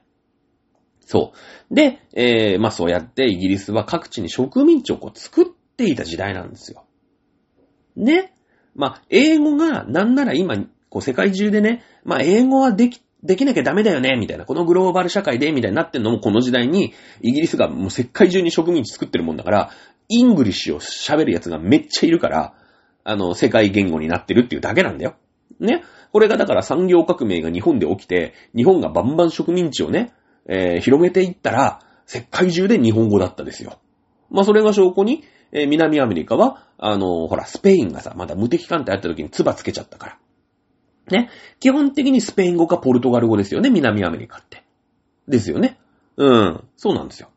そう。で、えー、まあそうやってイギリスは各地に植民地をこう作っていた時代なんですよ。ね。まあ、英語がなんなら今、こう世界中でね、まあ英語はでき、できなきゃダメだよね、みたいな。このグローバル社会で、みたいになってんのもこの時代に、イギリスがもう世界中に植民地作ってるもんだから、English を喋るやつがめっちゃいるから、あの、世界言語になってるっていうだけなんだよ。ね。これがだから産業革命が日本で起きて、日本がバンバン植民地をね、えー、広げていったら、世界中で日本語だったですよ。まあ、それが証拠に、えー、南アメリカは、あのー、ほら、スペインがさ、まだ無敵艦隊やった時に唾つけちゃったから。ね。基本的にスペイン語かポルトガル語ですよね、南アメリカって。ですよね。うん。そうなんですよ。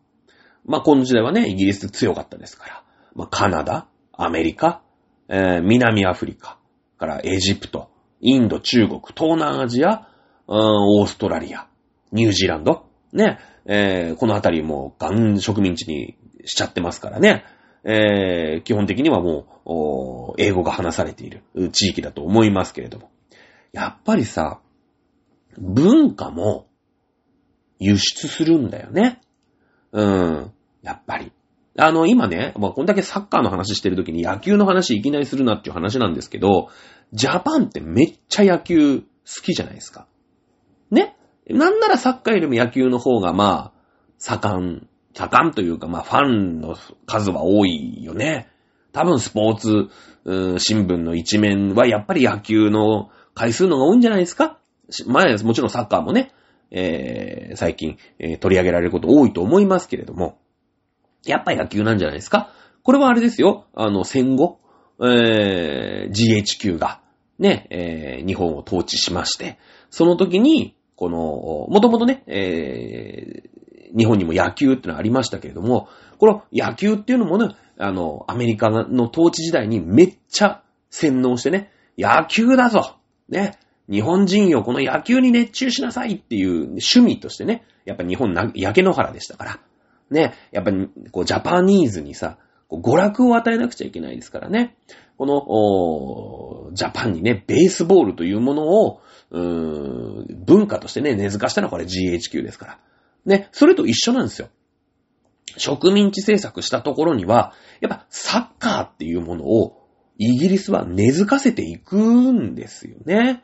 まあ、この時代はね、イギリス強かったですから。まあ、カナダ、アメリカ、えー、南アフリカ、からエジプト、インド、中国、東南アジア、オーストラリア、ニュージーランド、ね、えー、このあたりもガン植民地にしちゃってますからね、えー、基本的にはもう、英語が話されている地域だと思いますけれども。やっぱりさ、文化も輸出するんだよね。うん、やっぱり。あの、今ね、まあ、こんだけサッカーの話してるときに野球の話いきなりするなっていう話なんですけど、ジャパンってめっちゃ野球好きじゃないですか。ね？なんならサッカーよりも野球の方がまあ、盛ん、盛んというかまあファンの数は多いよね。多分スポーツ、うん新聞の一面はやっぱり野球の回数のが多いんじゃないですか？前、もちろんサッカーもね、えー、最近、えー、取り上げられること多いと思いますけれども、やっぱ野球なんじゃないですか？これはあれですよ、あの、戦後、えー、GHQ が、ね、えー、日本を統治しまして、その時に、この、もともとね、えー、日本にも野球ってのはありましたけれども、この野球っていうのもね、あの、アメリカの統治時代にめっちゃ洗脳してね、野球だぞね、日本人よ、この野球に熱中しなさいっていう趣味としてね、やっぱ日本な、焼け野原でしたから。ね、やっぱり、こう、ジャパニーズにさ、娯楽を与えなくちゃいけないですからね。この、ジャパンにね、ベースボールというものを、文化としてね、根付かしたのはこれ GHQ ですから。ね、それと一緒なんですよ。植民地政策したところには、やっぱサッカーっていうものをイギリスは根付かせていくんですよね。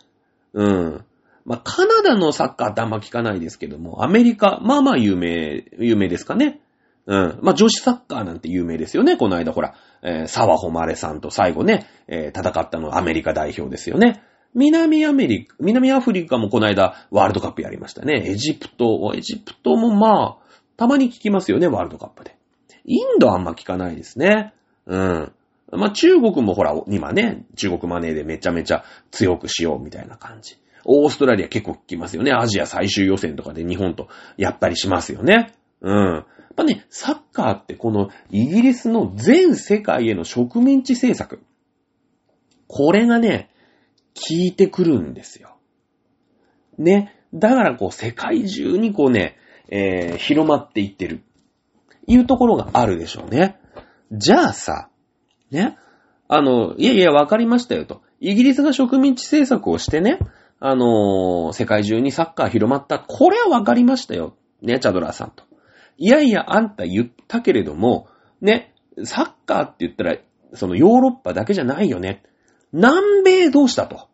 うん。まあ、カナダのサッカーってあんま聞かないですけども、アメリカ、まあまあ有名、有名ですかね。うん。まあ、女子サッカーなんて有名ですよね。この間ほら、えー、沢誉さんと最後ね、えー、戦ったのはアメリカ代表ですよね。南アメリカ、南アフリカもこの間ワールドカップやりましたね。エジプト、エジプトもまあ、たまに聞きますよね、ワールドカップで。インドあんま聞かないですね。うん。まあ、中国もほら、今ね、中国マネーでめちゃめちゃ強くしようみたいな感じ。オーストラリア結構聞きますよね。アジア最終予選とかで日本とやったりしますよね。うん。やっぱね、サッカーってこのイギリスの全世界への植民地政策。これがね、効いてくるんですよ。ね。だからこう世界中にこうね、えー、広まっていってる。いうところがあるでしょうね。じゃあさ、ね。あの、いやいや、わかりましたよと。イギリスが植民地政策をしてね、あのー、世界中にサッカー広まった。これはわかりましたよ。ね、チャドラーさんと。いやいや、あんた言ったけれども、ね、サッカーって言ったら、そのヨーロッパだけじゃないよね。南米どうしたと。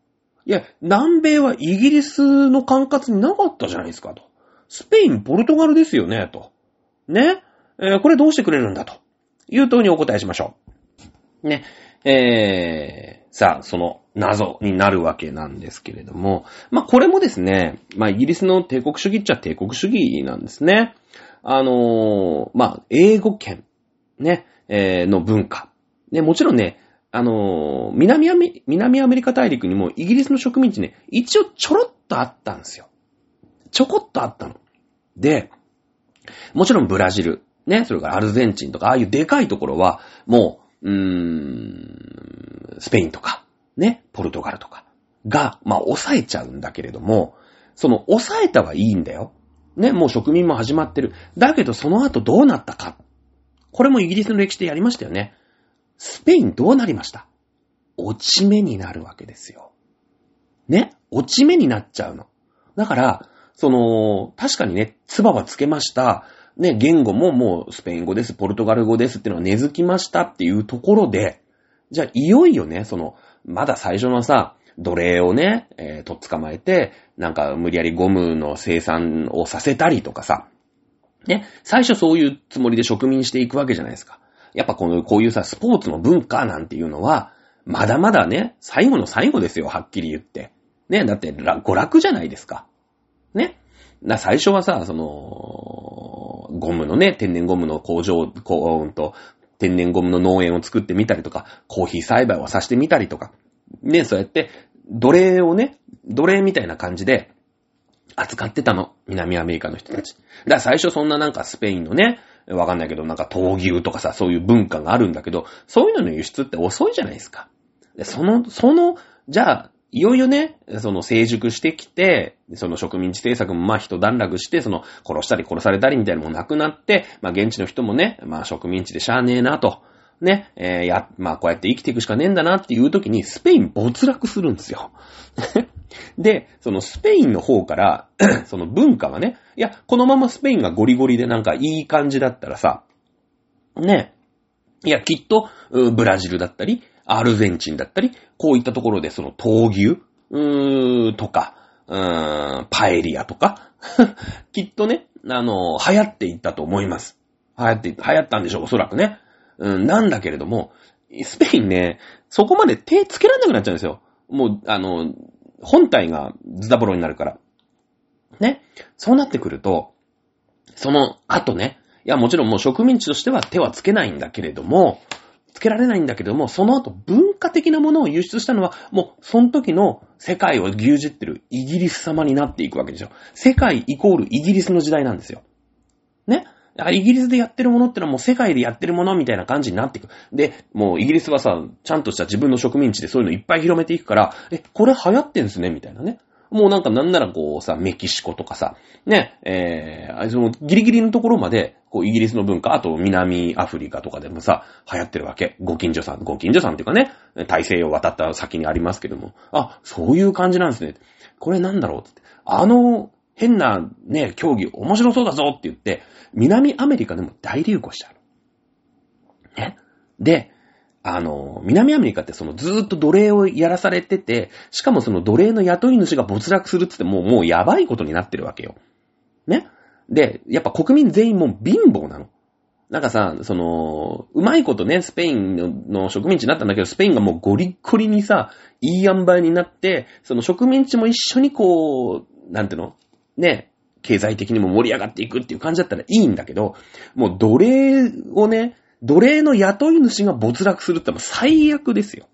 いや、南米はイギリスの管轄になかったじゃないですかと。スペイン、ポルトガルですよね、と。ね。えー、これどうしてくれるんだと。いう問いにお答えしましょう。ね。えー、さあ、その謎になるわけなんですけれども、まあ、これもですね、まあ、イギリスの帝国主義っちゃ帝国主義なんですね。あのーまあ、英語圏、ね、えーの文化。ね、もちろんね、あのー南アメ、南アメリカ大陸にもイギリスの植民地ね、一応ちょろっとあったんですよ。ちょこっとあったの。で、もちろんブラジル、ね、それからアルゼンチンとか、ああいうでかいところは、もう、うーん、スペインとか、ね、ポルトガルとかが、まあ、抑えちゃうんだけれども、その、抑えたはいいんだよ。ね、もう植民も始まってる。だけど、その後どうなったか。これもイギリスの歴史でやりましたよね。スペインどうなりました？落ち目になるわけですよ。ね落ち目になっちゃうの。だから、その、確かにね、唾はつけました。ね、言語ももうスペイン語です、ポルトガル語ですっていうのは根付きましたっていうところで、じゃあいよいよね、その、まだ最初のさ、奴隷をね、えーとっ捕まえて、なんか無理やりゴムの生産をさせたりとかさ、ね、最初そういうつもりで植民していくわけじゃないですか。やっぱこの、こういうさ、スポーツの文化なんていうのは、まだまだね、最後の最後ですよ、はっきり言って。ね、だって、ら娯楽じゃないですか。ね。な、最初はさ、その、ゴムのね、天然ゴムの工場、こう、うんと、天然ゴムの農園を作ってみたりとか、コーヒー栽培をさせてみたりとか、ね、そうやって、奴隷をね、奴隷みたいな感じで、扱ってたの。南アメリカの人たち。だから最初そんななんかスペインのね、わかんないけどなんか闘牛とかさ、そういう文化があるんだけど、そういうのの輸出って遅いじゃないですか。で、その、その、じゃあ、いよいよね、その成熟してきて、その植民地政策もまあ一段落して、その殺したり殺されたりみたいなのもなくなって、まあ現地の人もね、まあ植民地でしゃあねえなと。ね、えーや、まあこうやって生きていくしかねえんだなっていう時にスペイン没落するんですよ。で、そのスペインの方から、その文化がね、いや、このままスペインがゴリゴリでなんかいい感じだったらさ、ね、いや、きっと、ブラジルだったり、アルゼンチンだったり、こういったところでその闘牛、うー、とか、うーん、パエリアとか、きっとね、あの、流行っていったと思います。流行って、流行ったんでしょう、おそらくね。うん、なんだけれども、スペインね、そこまで手つけられなくなっちゃうんですよ。もう、あの、本体がズタボロになるから。ね。そうなってくると、その後ね、いや、もちろんもう植民地としては手はつけないんだけれども、けられないんだけども、その後文化的なものを輸出したのは、もうその時の世界を牛耳ってるイギリス様になっていくわけですよ。世界イコールイギリスの時代なんですよ。ね？イギリスでやってるものってのはもう世界でやってるものみたいな感じになっていく。で、もうイギリスはさ、ちゃんとした自分の植民地でそういうのいっぱい広めていくから、え、これ流行ってんすねみたいなね。もうなんかなんならこうさ、メキシコとかさ、ね、えー、そのギリギリのところまで、こうイギリスの文化、あと南アフリカとかでもさ、流行ってるわけ。ご近所さん、ご近所さんっていうかね、大西洋渡った先にありますけども、あ、そういう感じなんですね。これなんだろうって。あの、変なね、競技面白そうだぞって言って、南アメリカでも大流行しちゃう。ね。で、あの、南アメリカってそのずーっと奴隷をやらされてて、しかもその奴隷の雇い主が没落するっつってもう、もうやばいことになってるわけよ。ね？で、やっぱ国民全員もう貧乏なの。なんかさ、その、うまいことね、スペインの植民地になったんだけど、スペインがもうゴリッゴリにさ、いい塩梅になって、その植民地も一緒にこう、なんていうの？ね、経済的にも盛り上がっていくっていう感じだったらいいんだけど、もう奴隷をね、奴隷の雇い主が没落するってもう最悪ですよ。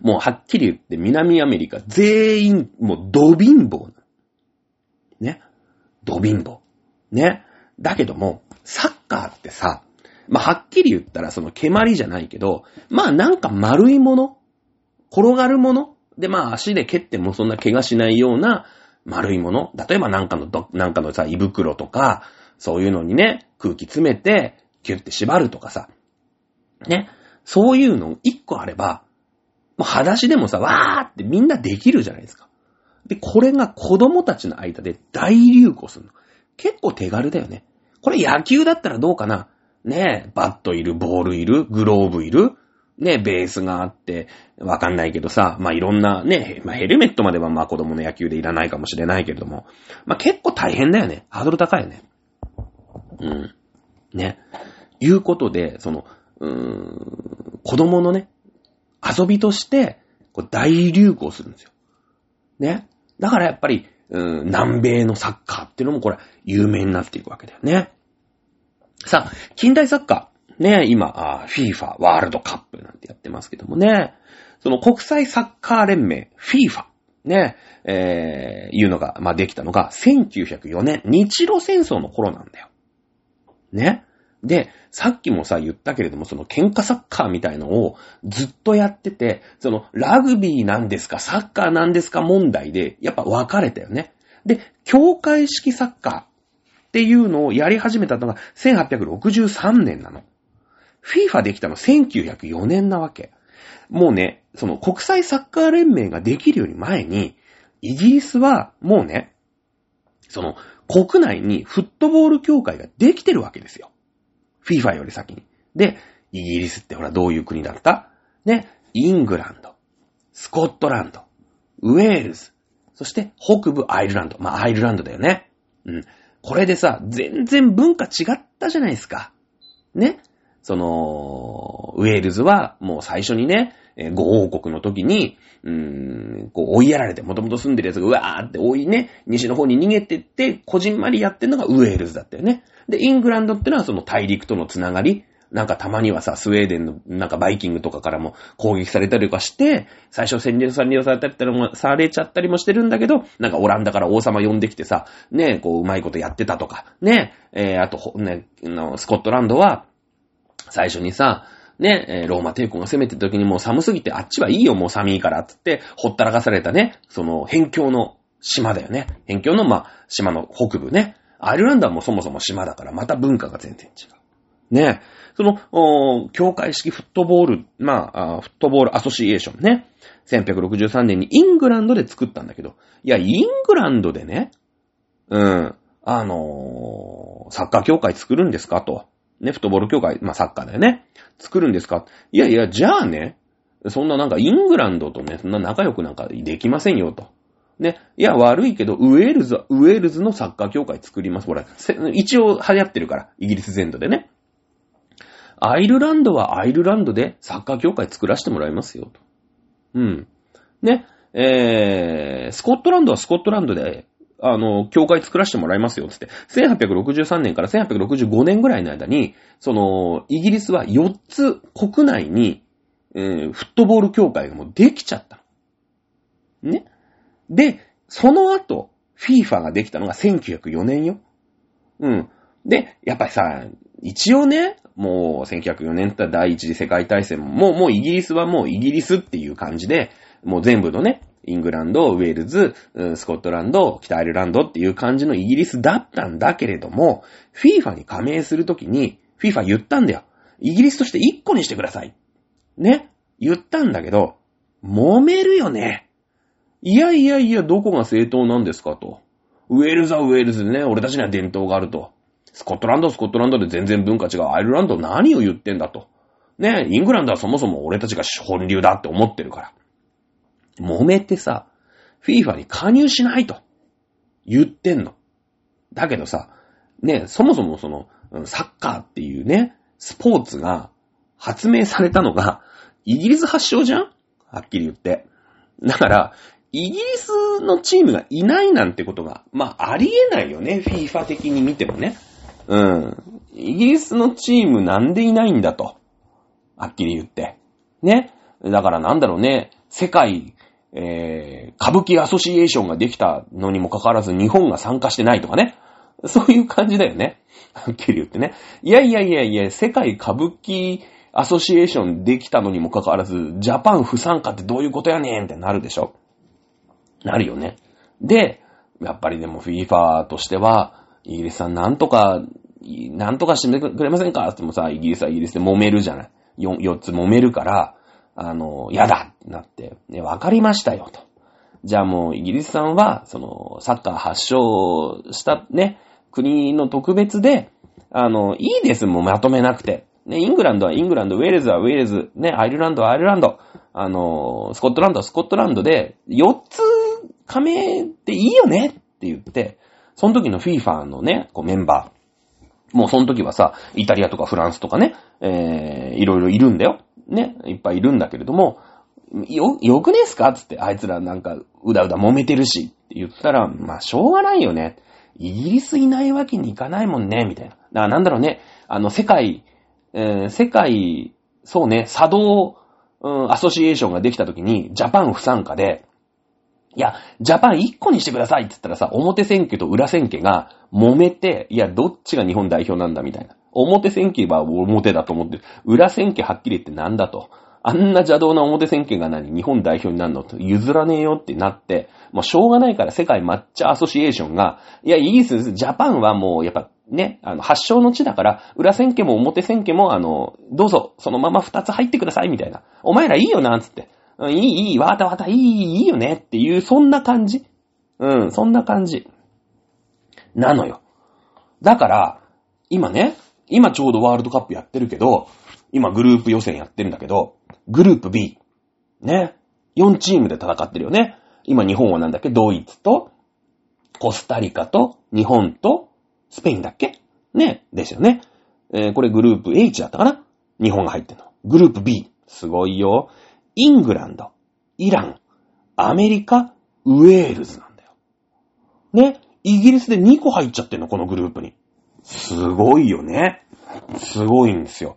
もうはっきり言って南アメリカ全員もうド貧乏。ね。ド貧乏。ね。だけども、サッカーってさ、まあ、はっきり言ったらその蹴鞠じゃないけど、まあなんか丸いもの転がるもので、まあ足で蹴ってもそんな怪我しないような丸いもの例えばなんかのど、なんかのさ、胃袋とか、そういうのにね、空気詰めて、キュッて縛るとかさ。ね。そういうの一個あれば、もう裸足でもさ、わーってみんなできるじゃないですか。で、これが子供たちの間で大流行するの。結構手軽だよね。これ野球だったらどうかなねえ、バットいる、ボールいる、グローブいる、ねえ、ベースがあって、わかんないけどさ、まあ、いろんなね、まあ、ヘルメットまではま子供の野球でいらないかもしれないけれども、まあ、結構大変だよね。ハードル高いよね。うん。ね。いうことで、その、うーん、子供のね、遊びとして、こう大流行するんですよ。ね。だからやっぱり、うん、南米のサッカーっていうのもこれ、有名になっていくわけだよね。さあ、近代サッカー。ね、今、FIFA ワールドカップなんてやってますけどもね。その国際サッカー連盟、FIFA。ね、えー、いうのが、まあ、できたのが、1904年、日露戦争の頃なんだよ。ね。で、さっきもさ、言ったけれども、その喧嘩サッカーみたいのをずっとやってて、そのラグビーなんですか、サッカーなんですか問題で、やっぱ分かれたよね。で、協会式サッカーっていうのをやり始めたのが1863年なの。FIFA できたの1904年なわけ。もうね、その国際サッカー連盟ができるより前に、イギリスはもうね、その国内にフットボール協会ができてるわけですよ。FIFA より先に。で、イギリスってほらどういう国だった？ね、イングランド、スコットランド、ウェールズ、そして北部アイルランド。まあ、アイルランドだよね。うん。これでさ、全然文化違ったじゃないですか。ね。その、ウェールズはもう最初にね、えー、王国の時に、うーん、こう追いやられて、もともと住んでる奴がうわーって追いね、西の方に逃げてって、こじんまりやってんのがウェールズだったよね。で、イングランドってのはその大陸とのつながり、なんかたまにはさ、スウェーデンのなんかバイキングとかからも攻撃されたりとかして、最初占領されたりもされちゃったりもしてるんだけど、なんかオランダから王様呼んできてさ、ね、こううまいことやってたとか、ね、えー、あと、ね、スコットランドは、最初にさ、ね、えローマ帝国が攻めてた時にもう寒すぎてあっちはいいよもう寒いからつって、ほったらかされたね、その辺境の島だよね。辺境のまあ、島の北部ね。アイルランドはもうそもそも島だからまた文化が全然違う。ね。その、協会式フットボール、まあ、フットボールアソシエーションね。1863年にイングランドで作ったんだけど、いや、イングランドでね、うん、あのー、サッカー協会作るんですかと。ね、フットボール協会、まあ、サッカーだよね。作るんですか？いやいや、じゃあね、そんななんかイングランドとね、そんな仲良くなんかできませんよと。ね。いや、悪いけど、ウェールズは、ウェールズのサッカー協会作ります。これ、一応流行ってるから、イギリス全土でね。アイルランドはアイルランドでサッカー協会作らせてもらいますよ、と。うん。ね。えー、スコットランドはスコットランドで、あの、協会作らせてもらいますよ、つって。1863年から1865年ぐらいの間に、その、イギリスは4つ国内に、えー、フットボール協会がもうできちゃった。ね。で、その後、FIFA ができたのが1904年よ。うん。で、やっぱりさ、一応ね、もう1904年って第一次世界大戦も、もうイギリスはもうイギリスっていう感じで、もう全部のね、イングランド、ウェールズ、スコットランド、北アイルランドっていう感じのイギリスだったんだけれども、FIFA に加盟するときに、FIFA 言ったんだよ。イギリスとして1個にしてください。ね。言ったんだけど、揉めるよね。いやいやいや、どこが正当なんですかと。ウェールズはウェールズでね、俺たちには伝統があると。スコットランドはスコットランドで全然文化違う。アイルランド何を言ってんだと。ね、イングランドはそもそも俺たちが本流だって思ってるから。揉めてさ、FIFA に加入しないと言ってんの。だけどさ、ね、そもそもその、サッカーっていうね、スポーツが発明されたのが、イギリス発祥じゃん？はっきり言って。だから、イギリスのチームがいないなんてことが、まあ、ありえないよね。FIFA 的に見てもね。うん。イギリスのチームなんでいないんだと。はっきり言って。ね。だからなんだろうね。世界、えー、歌舞伎アソシエーションができたのにもかかわらず日本が参加してないとかね。そういう感じだよね。はっきり言ってね。いやいやいやいや、世界歌舞伎アソシエーションできたのにもかかわらず、ジャパン不参加ってどういうことやねんってなるでしょ。なるよね。で、やっぱりでも FIFA としては、イギリスさんなんとか、なんとかしてくれませんかってもさ、イギリスはイギリスで揉めるじゃない。4, 4つ揉めるから、あの、やだってなって、ね、わかりましたよと。じゃあもうイギリスさんは、その、サッカー発祥したね、国の特別で、あの、いいです、もうまとめなくて。ね、イングランドはイングランド、ウェールズはウェールズ、ね、アイルランドはアイルランド、あの、スコットランドはスコットランドで、4つ加盟っていいよねって言って、その時の FIFA のね、こうメンバー、もうその時はさ、イタリアとかフランスとかね、えー、いろいろいるんだよ。ね、いっぱいいるんだけれども、よ、よくねえすか？つって、あいつらなんか、うだうだ揉めてるし、って言ったら、まあ、しょうがないよね。イギリスいないわけにいかないもんね、みたいな。だからなんだろうね、あの、世界、えー、世界、そうね、作動、うん、アソシエーションができた時に、ジャパン不参加で、いや、ジャパン1個にしてくださいって言ったらさ、表選挙と裏選挙が揉めて、いや、どっちが日本代表なんだ？みたいな。表選挙は表だと思ってる。裏選挙はっきり言ってなんだと。あんな邪道な表選挙が何？日本代表になるの？と譲らねえよってなって、もうしょうがないから世界抹茶アソシエーションが、いや、イギリス、ジャパンはもうやっぱね、あの、発祥の地だから、裏選挙も表選挙も、あの、どうぞ、そのまま二つ入ってください、みたいな。お前らいいよな、つって。うんいい、いい、わたわた、いい、いいよね、っていう、そんな感じ。うん、そんな感じ。なのよ。だから、今ね、今ちょうどワールドカップやってるけど、今グループ予選やってるんだけど、グループ B。ね。4チームで戦ってるよね。今日本はなんだっけ？ドイツと、コスタリカと、日本と、スペインだっけ？ね。ですよね。えー、これグループ H だったかな？日本が入ってるの。グループ B。すごいよ。イングランド、イラン、アメリカ、ウェールズなんだよ。ね。イギリスで2個入っちゃってんの、このグループに。すごいよね。すごいんですよ。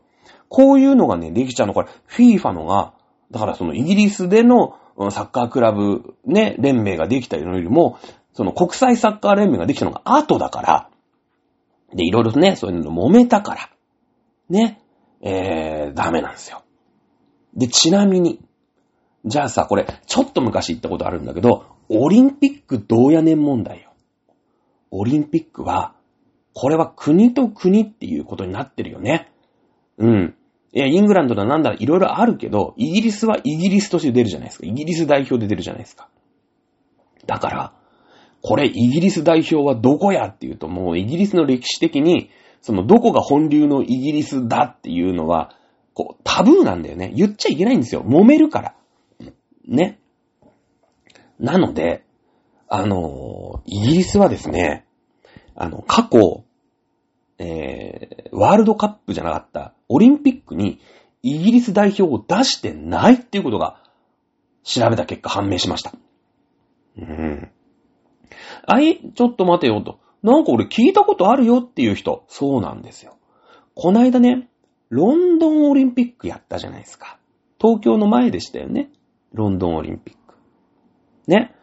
こういうのがね、できちゃうの、これ、FIFA のが、だからそのイギリスでのサッカークラブ、ね、連盟ができたよりも、その国際サッカー連盟ができたのが後だから、で、いろいろとね、そういうの揉めたから、ね、えー、ダメなんですよ。で、ちなみに、じゃあさ、これ、ちょっと昔言ったことあるんだけど、オリンピックどうやねん問題よ。オリンピックは、これは国と国っていうことになってるよね。うん。いや、イングランドだなんだらいろいろあるけど、イギリスはイギリスとして出るじゃないですか。イギリス代表で出るじゃないですか。だから、これイギリス代表はどこやっていうと、もうイギリスの歴史的に、そのどこが本流のイギリスだっていうのは、こう、タブーなんだよね。言っちゃいけないんですよ。揉めるから。ね。なので、あの、イギリスはですね、あの、過去、えー、ワールドカップじゃなかったオリンピックにイギリス代表を出してないっていうことが調べた結果判明しました。うん。あい、ちょっと待てよと。なんか俺聞いたことあるよっていう人。そうなんですよ。こないだね、ロンドンオリンピックやったじゃないですか。東京の前でしたよね。ロンドンオリンピック。ね。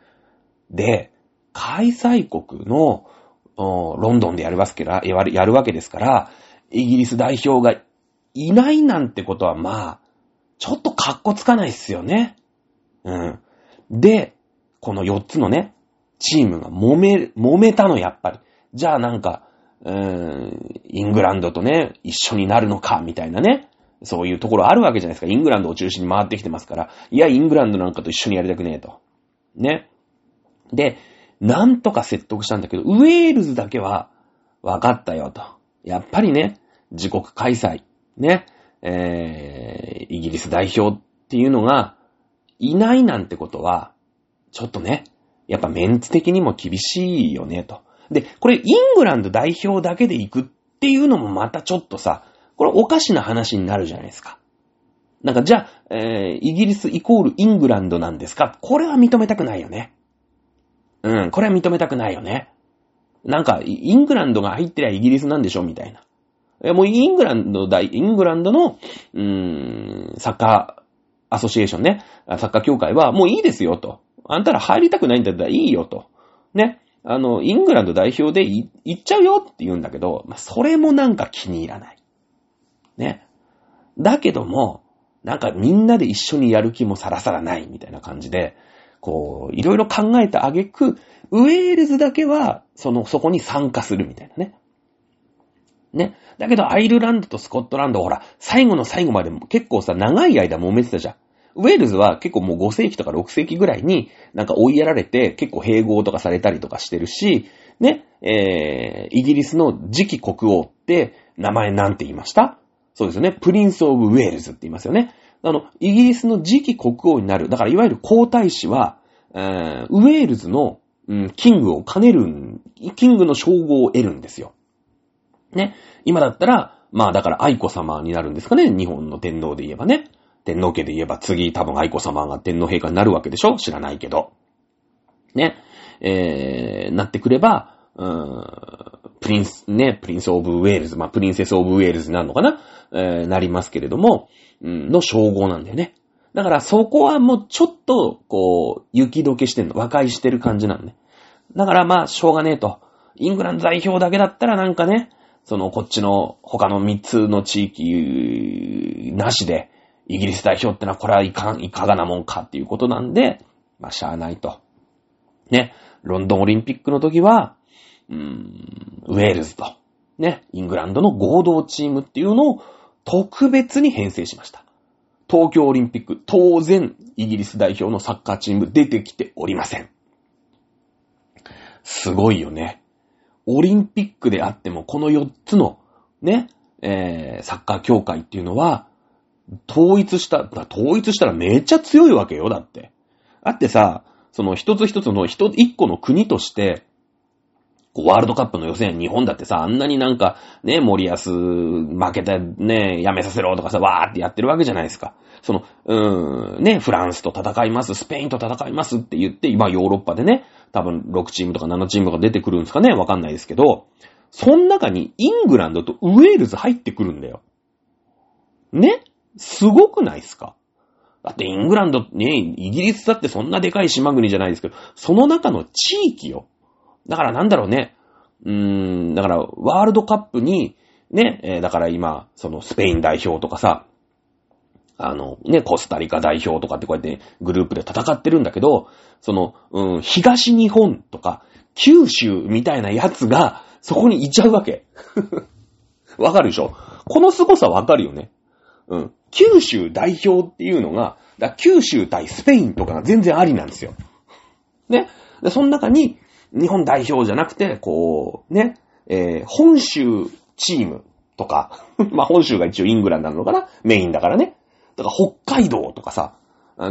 で、開催国のロンドンでやるわけやるわけですから、イギリス代表がいないなんてことはまあ、ちょっとカッコつかないっすよね。うん。で、この4つのね、チームが揉め、揉めたの、やっぱり。じゃあなんか、うーん、イングランドとね、一緒になるのか、みたいなね。そういうところあるわけじゃないですか。イングランドを中心に回ってきてますから。いや、イングランドなんかと一緒にやりたくねえと。ね。で、なんとか説得したんだけど、ウェールズだけは、分かったよと。やっぱりね、自国開催、ね、えー、イギリス代表っていうのが、いないなんてことは、ちょっとね、やっぱメンツ的にも厳しいよね、と。で、これイングランド代表だけで行くっていうのもまたちょっとさ、これおかしな話になるじゃないですか。なんかじゃあ、えー、イギリスイコールイングランドなんですか？これは認めたくないよね。うん、これは認めたくないよね。なんか、イングランドが入ってりゃイギリスなんでしょみたいな。え、もうイングランド大、イングランドの、うーん、サッカーアソシエーションね、サッカー協会はもういいですよと。あんたら入りたくないんだったらいいよと。ね。あの、イングランド代表でい行っちゃうよって言うんだけど、まあ、それもなんか気に入らない。ね。だけども、なんかみんなで一緒にやる気もさらさらないみたいな感じで、こう、いろいろ考えた挙句、ウェールズだけは、その、そこに参加するみたいなね。ね。だけど、アイルランドとスコットランド、ほら、最後の最後までも結構さ、長い間揉めてたじゃん。ウェールズは結構もう5世紀とか6世紀ぐらいになんか追いやられて結構併合とかされたりとかしてるし、ね、えー、イギリスの次期国王って名前なんて言いました？そうですよね。プリンス・オブ・ウェールズって言いますよね。あの、イギリスの次期国王になる。だからいわゆる皇太子は、えー、ウェールズの、うん、キングを兼ねる、キングの称号を得るんですよ。ね。今だったら、まあだから愛子様になるんですかね。日本の天皇で言えばね。天皇家で言えば次多分愛子様が天皇陛下になるわけでしょ知らないけど。ね。えー、なってくれば、うーん、プリンス、ね、プリンスオブウェールズ、まあ、プリンセスオブウェールズになるのかなえー、なりますけれども、うん、の称号なんだよね。だからそこはもうちょっと、こう、雪解けしてんの。和解してる感じなんね。だからまあ、しょうがねえと。イングランド代表だけだったらなんかね、その、こっちの他の3つの地域なしで、イギリス代表ってのはこれはいかん、いかがなもんかっていうことなんで、まあ、しゃあないと。ね、ロンドンオリンピックの時は、うーん、ウェールズと、ね、イングランドの合同チームっていうのを特別に編成しました。東京オリンピック、当然、イギリス代表のサッカーチーム出てきておりません。すごいよね。オリンピックであっても、この4つの、ね、えー、サッカー協会っていうのは、統一した、統一したらめっちゃ強いわけよ、だって。あってさ、その一つ一つの一、一個の国として、ワールドカップの予選、日本だってさ、あんなになんか、ね、森安、負けて、ね、やめさせろとかさ、わーってやってるわけじゃないですか。その、うーん、ね、フランスと戦います、スペインと戦いますって言って、今ヨーロッパでね、多分6チームとか7チームが出てくるんですかねわかんないですけど、その中にイングランドとウェールズ入ってくるんだよ。ね？すごくないですか？だってイングランド、ね、イギリスだってそんなでかい島国じゃないですけど、その中の地域よ。だからなんだろうね。うーん、だからワールドカップに、ね、えー、だから今、そのスペイン代表とかさ、あの、ね、コスタリカ代表とかってこうやってグループで戦ってるんだけど、その、うん、東日本とか、九州みたいなやつが、そこにいちゃうわけ。わかるでしょ？この凄さわかるよね。うん。九州代表っていうのが、だ九州対スペインとかが全然ありなんですよ。ね。で、その中に、日本代表じゃなくて、こう、ね、えー、本州チームとか、まあ本州が一応イングランドなのかな？メインだからね。だから北海道とかさ、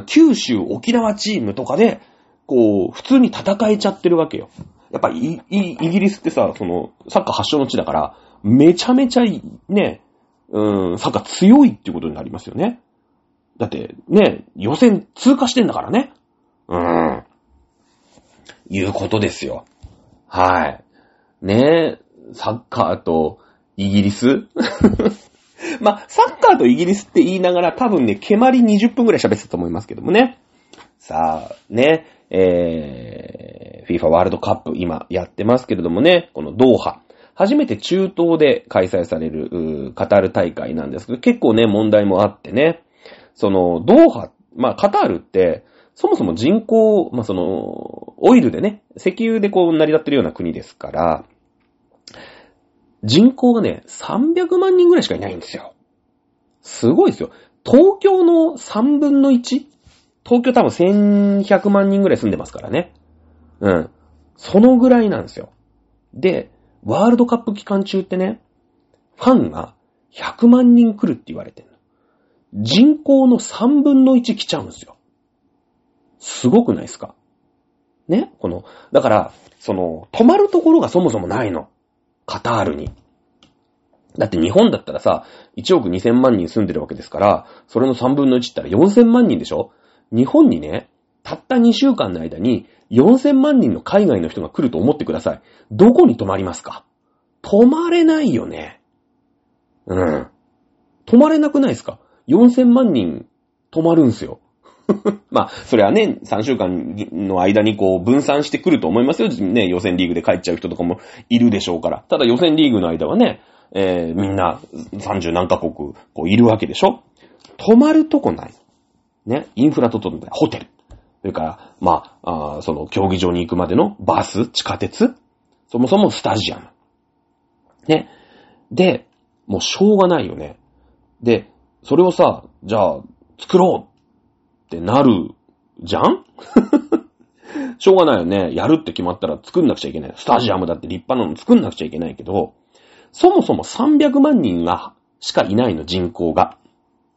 九州沖縄チームとかで、こう、普通に戦えちゃってるわけよ。やっぱりイギリスってさ、その、サッカー発祥の地だから、めちゃめちゃね、うん、サッカー強いってことになりますよね。だって、ね、予選通過してんだからね。うん。いうことですよ。はい。ねえ、サッカーとイギリス？まあ、サッカーとイギリスって言いながら多分ね、蹴まり20分くらい喋ってたと思いますけどもね。さあ、ね、えー、FIFA ワールドカップ今やってますけれどもね、このドーハ。初めて中東で開催される、カタール大会なんですけど、結構ね、問題もあってね、その、ドーハ、まあ、カタールって、そもそも人口、まあ、その、オイルでね、石油でこう成り立ってるような国ですから、人口がね、300万人ぐらいしかいないんですよ。すごいですよ。東京の3分の 1? 東京多分1100万人ぐらい住んでますからね。うん。そのぐらいなんですよ。で、ワールドカップ期間中ってね、ファンが100万人来るって言われてる。人口の3分の1来ちゃうんですよ。すごくないですか？ね？この、だから、その、泊まるところがそもそもないの。カタールに。だって日本だったらさ、1億2000万人住んでるわけですから、それの3分の1ったら4000万人でしょ？日本にね、たった2週間の間に4000万人の海外の人が来ると思ってください。どこに泊まりますか？泊まれないよね。うん。泊まれなくないですか ?4000 万人泊まるんすよ。まあ、それはね、3週間の間にこう分散してくると思いますよ。ね、予選リーグで帰っちゃう人とかもいるでしょうから。ただ予選リーグの間はね、えー、みんな30何カ国こういるわけでしょ泊まるとこない。ね、インフラとと。ホテル。それから、まあ、あその競技場に行くまでのバス、地下鉄、そもそもスタジアム。ね。で、もうしょうがないよね。で、それをさ、じゃあ、作ろうってなるじゃん？しょうがないよね。やるって決まったら作んなくちゃいけない。スタジアムだって立派なの作んなくちゃいけないけど、そもそも300万人が、しかいないの、人口が。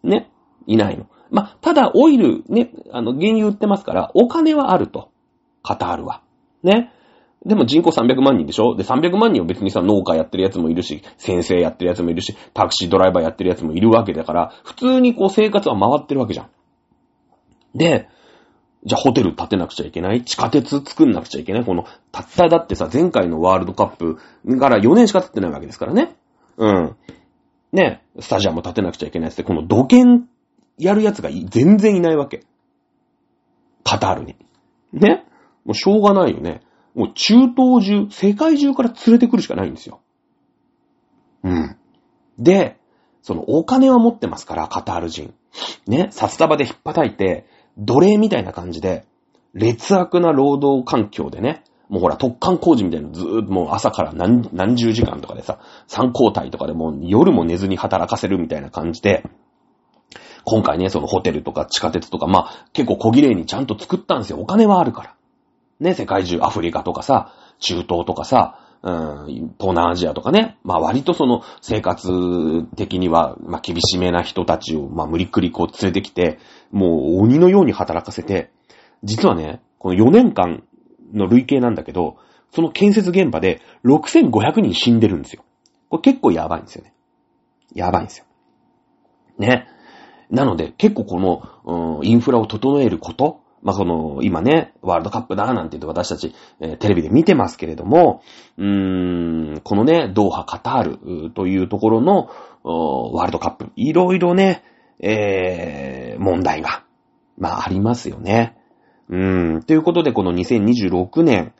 ね？いないの。まあ、ただ、オイル、ね、あの、原油売ってますから、お金はあると。カタールは。ね？でも人口300万人でしょ？で、300万人は別にさ、農家やってるやつもいるし、先生やってるやつもいるし、タクシードライバーやってるやつもいるわけだから、普通にこう生活は回ってるわけじゃん。で、じゃあホテル建てなくちゃいけない？地下鉄作んなくちゃいけない？この、たっただってさ、前回のワールドカップから4年しか経ってないわけですからね。うん。ね、スタジアム建てなくちゃいけないって、この土建やるやつが全然いないわけ。カタールに。ねもうしょうがないよね。もう中東中、世界中から連れてくるしかないんですよ。うん。で、そのお金は持ってますから、カタール人。ね、札束で引っ叩いて、奴隷みたいな感じで、劣悪な労働環境でね、もうほら、特艦工事みたいなのずーっともう朝から何何十時間とかでさ、3交代とかでもう夜も寝ずに働かせるみたいな感じで、今回ね、そのホテルとか地下鉄とか、まあ、結構小綺麗にちゃんと作ったんですよ。お金はあるから。ね、世界中、アフリカとかさ、中東とかさ、うん、東南アジアとかね、まあ割とその生活的には、まあ厳しめな人たちを、まあ無理くりこう連れてきて、もう鬼のように働かせて、実はね、この4年間の累計なんだけど、その建設現場で6500人死んでるんですよ。これ結構やばいんですよね。やばいんですよ。ね。なので、結構この、うん、インフラを整えること、まあ、この、今ね、ワールドカップだなんて言って私たち、えー、テレビで見てますけれども、うーん、このね、ドーハ、カタールというところの、ワールドカップ、いろいろね、えー、問題が、まあ、ありますよね。うーん、ということで、この2026年、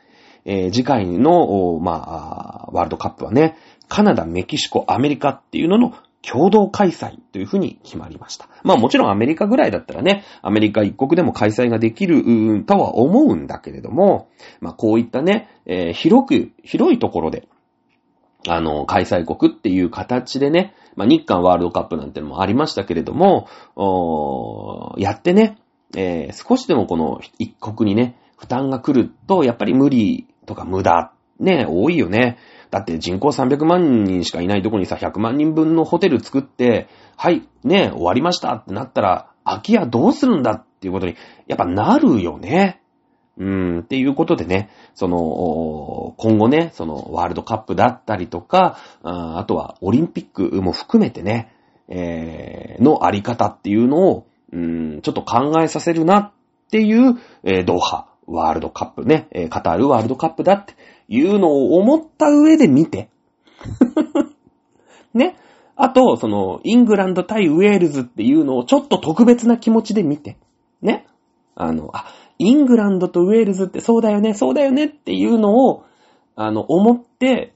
えー、次回の、まあ、ワールドカップはね、カナダ、メキシコ、アメリカっていうのの共同開催というふうに決まりました。まあもちろんアメリカぐらいだったらね、アメリカ一国でも開催ができるとは思うんだけれども、まあこういったね、えー、広く、広いところで、あの、開催国っていう形でね、まあ日韓ワールドカップなんてのもありましたけれども、やってね、えー、少しでもこの一国にね、負担が来ると、やっぱり無理とか無駄、ね、多いよね。だって人口300万人しかいないとこにさ、100万人分のホテル作って、はい、ね、終わりましたってなったら、空き家どうするんだっていうことに、やっぱなるよね。うん、っていうことでね、その、今後ね、その、ワールドカップだったりとか、あとはオリンピックも含めてね、えー、のあり方っていうのを、うん、ちょっと考えさせるなっていう、えー、ドーハ、ワールドカップね、えー、カタールワールドカップだっていうのを思った上で見て。ね。あと、その、イングランド対ウェールズっていうのをちょっと特別な気持ちで見て。ね。あの、あ、イングランドとウェールズってそうだよね、そうだよねっていうのを、あの、思って、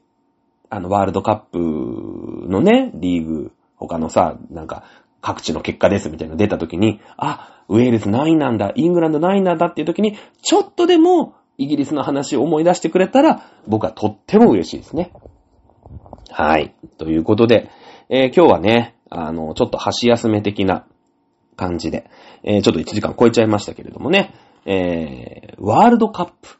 あの、ワールドカップのね、リーグ、他のさ、なんか、各地の結果ですみたいなの出た時に、あ、ウェールズ何位なんだ、イングランド何位なんだっていう時に、ちょっとでもイギリスの話を思い出してくれたら、僕はとっても嬉しいですね。はい。ということで、えー、今日はね、あの、ちょっと箸休め的な感じで、えー、ちょっと1時間超えちゃいましたけれどもね、えー、ワールドカップ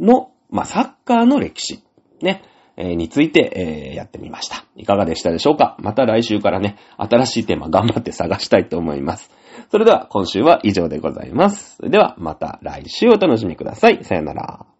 の、まあ、サッカーの歴史、ね、えー、について、えー、やってみました。いかがでしたでしょうか？また来週からね、新しいテーマ頑張って探したいと思います。それでは今週は以上でございます。それではまた来週お楽しみください。さよなら。